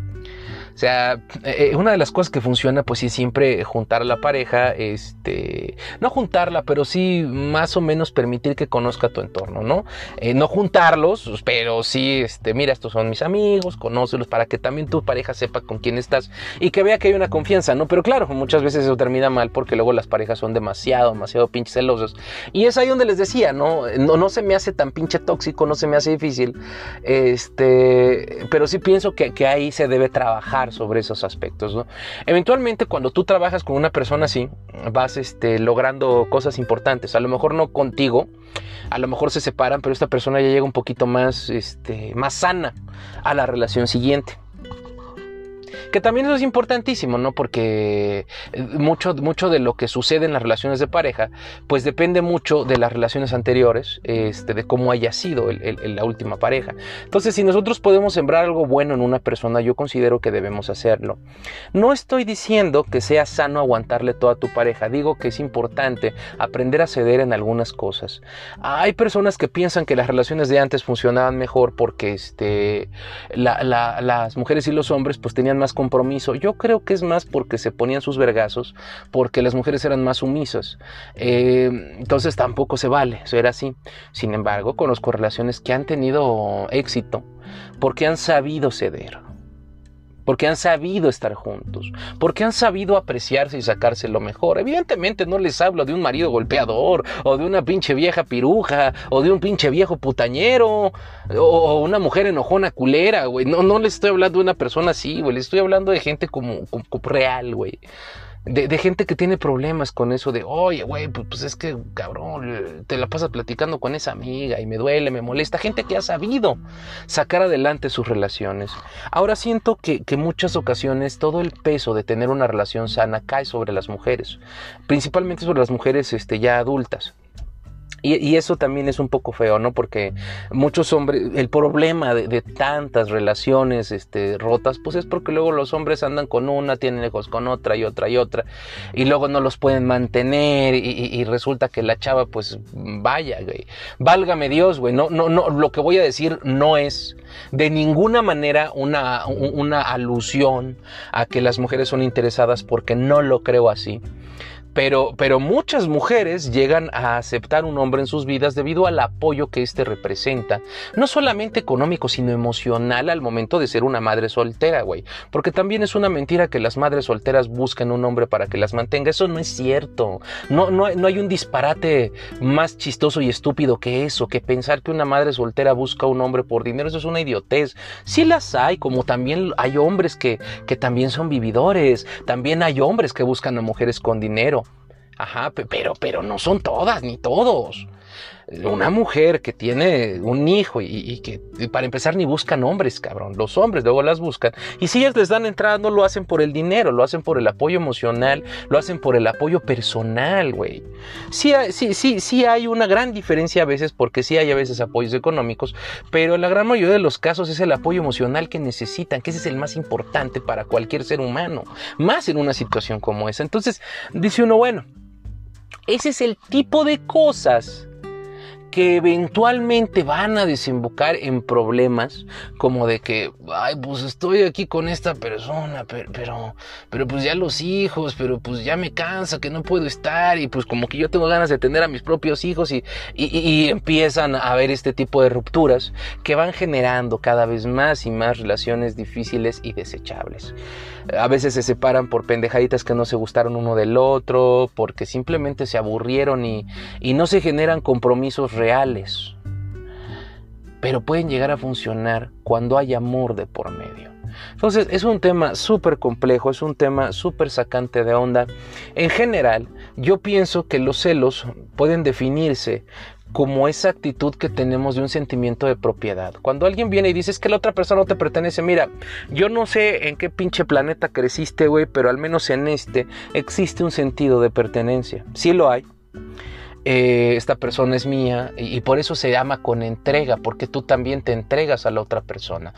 O sea, eh, eh, una de las cosas que funciona, pues sí, siempre juntar a la pareja, este, no juntarla, pero sí más o menos permitir que conozca tu entorno, ¿no? Eh, no juntarlos, pero sí, este, mira, estos son mis amigos, conócelos para que también tu pareja sepa con quién estás y que vea que hay una confianza, ¿no? Pero claro, muchas veces eso termina mal porque luego las parejas son demasiado, demasiado pinches celosos. Y es ahí donde les decía, ¿no? No, no se me hace tan pinche tóxico, no se me hace difícil, este, pero sí pienso que ahí se debe trabajar sobre esos aspectos. Eventualmente cuando tú trabajas con una persona así, vas este, logrando cosas importantes. A lo mejor no contigo, a lo mejor se separan, pero esta persona ya llega un poquito más, este, más sana a la relación siguiente. Que también eso es importantísimo, ¿no? Porque eh, mucho, mucho de lo que sucede en las relaciones de pareja, pues depende mucho de las relaciones anteriores, este, de cómo haya sido la última pareja. Entonces, si nosotros podemos sembrar algo bueno en una persona, yo considero que debemos hacerlo. No estoy diciendo que sea sano aguantarle toda tu pareja, digo que es importante aprender a ceder en algunas cosas. Hay personas que piensan que las relaciones de antes funcionaban mejor porque este, las mujeres y los hombres pues tenían más compromiso. Yo creo que es más porque se ponían sus vergazos, porque las mujeres eran más sumisas. Eh, entonces tampoco se vale, eso era así. Sin embargo, conozco relaciones que han tenido éxito porque han sabido ceder porque han sabido estar juntos, porque han sabido apreciarse y sacarse lo mejor. Evidentemente no les hablo de un marido golpeador, o de una pinche vieja piruja, o de un pinche viejo putañero, o una mujer enojona culera, güey. No, no les estoy hablando de una persona así, güey. Les estoy hablando de gente como, como real, güey. De, gente que tiene problemas con eso de, oye, güey, pues, pues, es que, cabrón, te la pasas platicando con esa amiga y me duele, me molesta. Gente que ha sabido sacar adelante sus relaciones. Ahora siento que, que muchas ocasiones todo el peso de tener una relación sana cae sobre las mujeres, principalmente sobre las mujeres este, ya adultas. Y, eso también es un poco feo, ¿no? Porque muchos hombres, el problema de, tantas relaciones este, rotas, pues es porque luego los hombres andan con una, tienen hijos con otra y otra y otra, y luego no los pueden mantener, y, resulta que la chava, pues vaya, güey. Válgame Dios, güey. No, no, no, lo que voy a decir no es de ninguna manera una, una alusión a que las mujeres son interesadas, porque no lo creo así. Pero, pero muchas mujeres llegan a aceptar un hombre en sus vidas debido al apoyo que éste representa, no solamente económico, sino emocional al momento de ser una madre soltera, güey. Porque también es una mentira que las madres solteras busquen un hombre para que las mantenga. Eso no es cierto. No, no, no hay un disparate más chistoso y estúpido que eso, que pensar que una madre soltera busca un hombre por dinero. Eso es una idiotez. Sí las hay, como también hay hombres que, que también son vividores. También hay hombres que buscan a mujeres con dinero. Ajá, pero, pero no son todas ni todos. Una mujer que tiene un hijo y, que para empezar ni buscan hombres, cabrón. Los hombres luego las buscan. Y si ellas les dan entrada, no lo hacen por el dinero, lo hacen por el apoyo emocional, lo hacen por el apoyo personal, güey. Sí, sí, sí, sí hay una gran diferencia a veces porque sí hay a veces apoyos económicos, pero en la gran mayoría de los casos es el apoyo emocional que necesitan, que ese es el más importante para cualquier ser humano, más en una situación como esa. Entonces, dice uno, bueno, ese es el tipo de cosas que eventualmente van a desembocar en problemas como de que, ay, pues estoy aquí con esta persona, pero, pero, pues ya los hijos, pero pues ya me cansa que no puedo estar y pues como que yo tengo ganas de tener a mis propios hijos y, y empiezan a haber este tipo de rupturas que van generando cada vez más y más relaciones difíciles y desechables. A veces se separan por pendejaditas que no se gustaron uno del otro, porque simplemente se aburrieron y, no se generan compromisos reales. Pero pueden llegar a funcionar cuando hay amor de por medio. Entonces es un tema súper complejo, es un tema súper sacante de onda. En general, yo pienso que los celos pueden definirse como esa actitud que tenemos de un sentimiento de propiedad. Cuando alguien viene y dice es que la otra persona no te pertenece, mira, yo no sé en qué pinche planeta creciste, güey, pero al menos en este existe un sentido de pertenencia. Sí lo hay. Eh, esta persona es mía y, por eso se llama con entrega, porque tú también te entregas a la otra persona.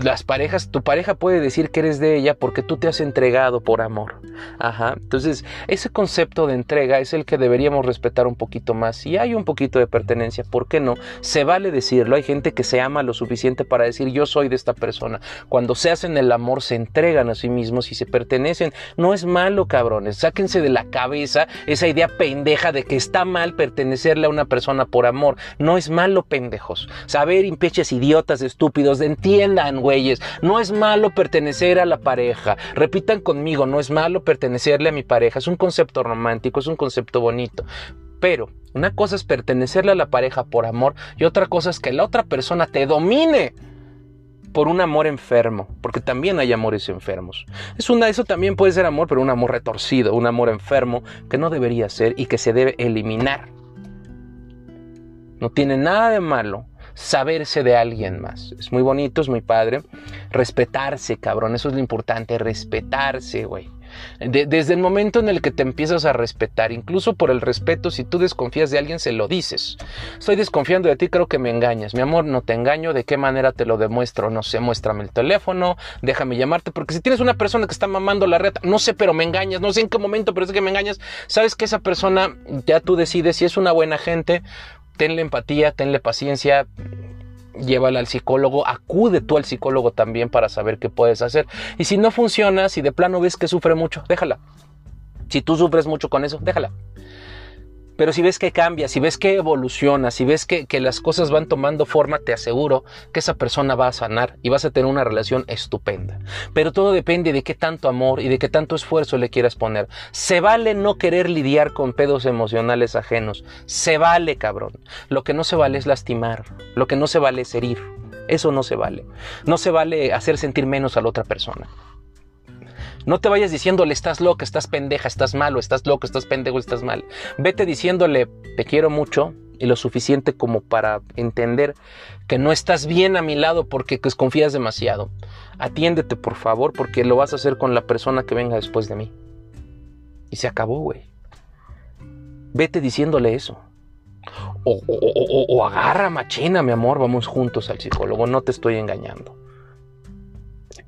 Las parejas, tu pareja puede decir que eres de ella porque tú te has entregado por amor. Ajá. Entonces, ese concepto de entrega es el que deberíamos respetar un poquito más. Si hay un poquito de pertenencia, ¿por qué no? Se vale decirlo. Hay gente que se ama lo suficiente para decir yo soy de esta persona. Cuando se hacen el amor, se entregan a sí mismos y se pertenecen. No es malo, cabrones. Sáquense de la cabeza esa idea pendeja de que está mal pertenecerle a una persona por amor. No es malo, pendejos. Saber, impeches idiotas, estúpidos, entiendan, güeyes. No es malo pertenecer a la pareja. Repitan conmigo, no es malo pertenecerle a mi pareja. Es un concepto romántico, es un concepto bonito. Pero una cosa es pertenecerle a la pareja por amor y otra cosa es que la otra persona te domine por un amor enfermo, porque también hay amores enfermos. Es una, eso también puede ser amor, pero un amor retorcido, un amor enfermo que no debería ser y que se debe eliminar. No tiene nada de malo saberse de alguien más. Es muy bonito, es muy padre. Respetarse, cabrón, eso es lo importante, respetarse, güey desde el momento en el que te empiezas a respetar, incluso por el respeto, si tú desconfías de alguien, se lo dices. Estoy desconfiando de ti, creo que me engañas. Mi amor, no te engaño. ¿De qué manera te lo demuestro? No sé, muéstrame el teléfono, déjame llamarte, porque si tienes una persona que está mamando la reta, no sé, pero me engañas, no sé en qué momento, pero es que me engañas, sabes que esa persona ya tú decides si es una buena gente, tenle empatía, tenle paciencia, llévala al psicólogo, acude tú al psicólogo también para saber qué puedes hacer. Y si no funciona, si de plano ves que sufre mucho, déjala. Si tú sufres mucho con eso, déjala. Pero si ves que cambia, si ves que evoluciona, si ves que, las cosas van tomando forma, te aseguro que esa persona va a sanar y vas a tener una relación estupenda. Pero todo depende de qué tanto amor y de qué tanto esfuerzo le quieras poner. Se vale no querer lidiar con pedos emocionales ajenos. Se vale, cabrón. Lo que no se vale es lastimar. Lo que no se vale es herir. Eso no se vale. No se vale hacer sentir menos a la otra persona. No te vayas diciéndole estás loca, estás pendeja, estás malo, estás loco, estás pendejo, estás mal. Vete diciéndole te quiero mucho y lo suficiente como para entender que no estás bien a mi lado porque desconfías demasiado. Atiéndete por favor porque lo vas a hacer con la persona que venga después de mí. Y se acabó, güey. Vete diciéndole eso. O, o, agarra machina, mi amor, vamos juntos al psicólogo, no te estoy engañando.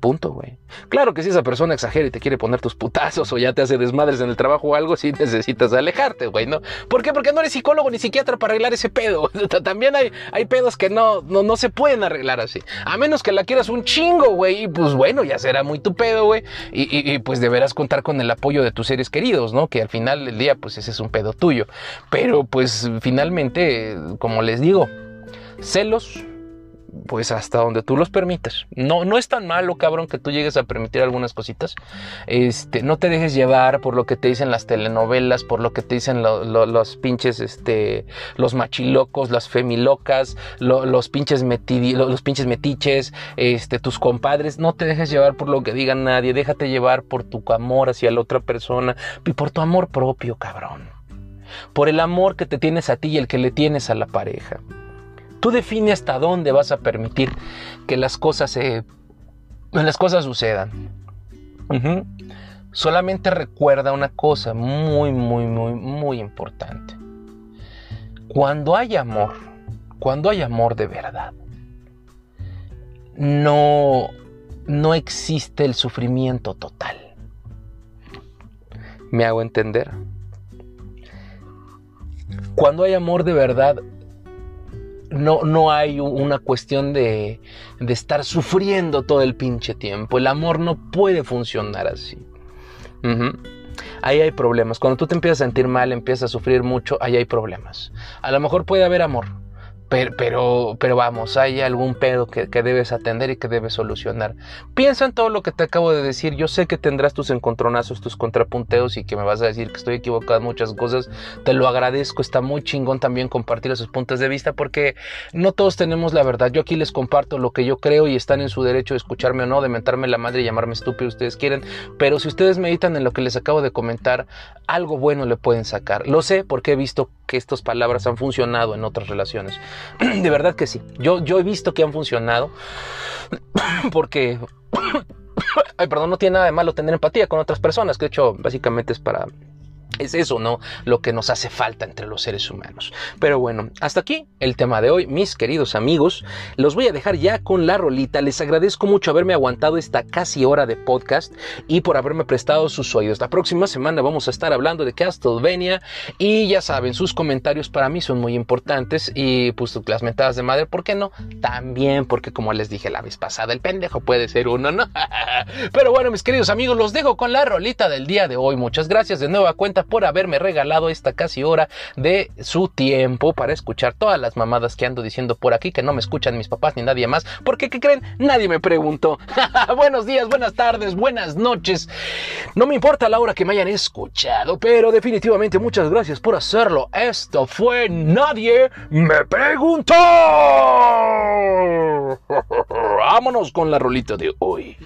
Punto, güey. Claro que si esa persona exagera y te quiere poner tus putazos o ya te hace desmadres en el trabajo o algo, sí necesitas alejarte, güey, ¿no? ¿Por qué? Porque no eres psicólogo ni psiquiatra para arreglar ese pedo. También hay, hay pedos que no, no, no se pueden arreglar así. A menos que la quieras un chingo, güey. Y pues bueno, ya será muy tu pedo, güey. Y, y, pues deberás contar con el apoyo de tus seres queridos, ¿no? Que al final del día, pues ese es un pedo tuyo. Pero pues finalmente, como les digo, celos pues hasta donde tú los permitas. No, no es tan malo, cabrón, que tú llegues a permitir algunas cositas. Este, no te dejes llevar por lo que te dicen las telenovelas, por lo que te dicen los pinches, este, los machilocos, las femilocas, los pinches los pinches metiches, este, tus compadres. No te dejes llevar por lo que diga nadie. Déjate llevar por tu amor hacia la otra persona y por tu amor propio, cabrón. Por el amor que te tienes a ti y el que le tienes a la pareja. Tú define hasta dónde vas a permitir que las cosas se, las cosas sucedan. Solamente recuerda una cosa muy, muy, muy, muy importante. Cuando hay amor, cuando hay amor de verdad, no, no existe el sufrimiento total. ¿Me hago entender? Cuando hay amor de verdad, no, no hay una cuestión de, de estar sufriendo todo el pinche tiempo. El amor no puede funcionar así. Ahí hay problemas. Cuando tú te empiezas a sentir mal, empiezas a sufrir mucho, ahí hay problemas. A lo mejor puede haber amor, pero, pero, vamos, hay algún pedo que, que, debes atender y que debes solucionar. Piensa en todo lo que te acabo de decir. Yo sé que tendrás tus encontronazos, tus contrapunteos y que me vas a decir que estoy equivocado en muchas cosas. Te lo agradezco. Está muy chingón también compartir esos puntos de vista porque no todos tenemos la verdad. Yo aquí les comparto lo que yo creo y están en su derecho de escucharme o no, de mentarme la madre y llamarme estúpido, ustedes quieren. Pero si ustedes meditan en lo que les acabo de comentar, algo bueno le pueden sacar. Lo sé porque he visto que estas palabras han funcionado en otras relaciones. De verdad que sí. Yo, yo he visto que han funcionado porque... Ay, perdón, no tiene nada de malo tener empatía con otras personas, que de hecho básicamente es para es eso, ¿no? Lo que nos hace falta entre los seres humanos. Pero bueno, hasta aquí el tema de hoy, mis queridos amigos. Los voy a dejar ya con la rolita. Les agradezco mucho haberme aguantado esta casi hora de podcast y por haberme prestado sus oídos. La próxima semana vamos a estar hablando de Castlevania y ya saben, sus comentarios para mí son muy importantes y pues las mentadas de madre, ¿por qué no? También porque como les dije la vez pasada, el pendejo puede ser uno, ¿no? Pero bueno, mis queridos amigos, los dejo con la rolita del día de hoy. Muchas gracias de nueva cuenta por haberme regalado esta casi hora de su tiempo para escuchar todas las mamadas que ando diciendo por aquí, que no me escuchan mis papás ni nadie más, porque ¿qué creen? Nadie me preguntó. Buenos días, buenas tardes, buenas noches. No me importa la hora que me hayan escuchado, pero definitivamente muchas gracias por hacerlo. Esto fue Nadie me preguntó. Vámonos con la rolita de hoy.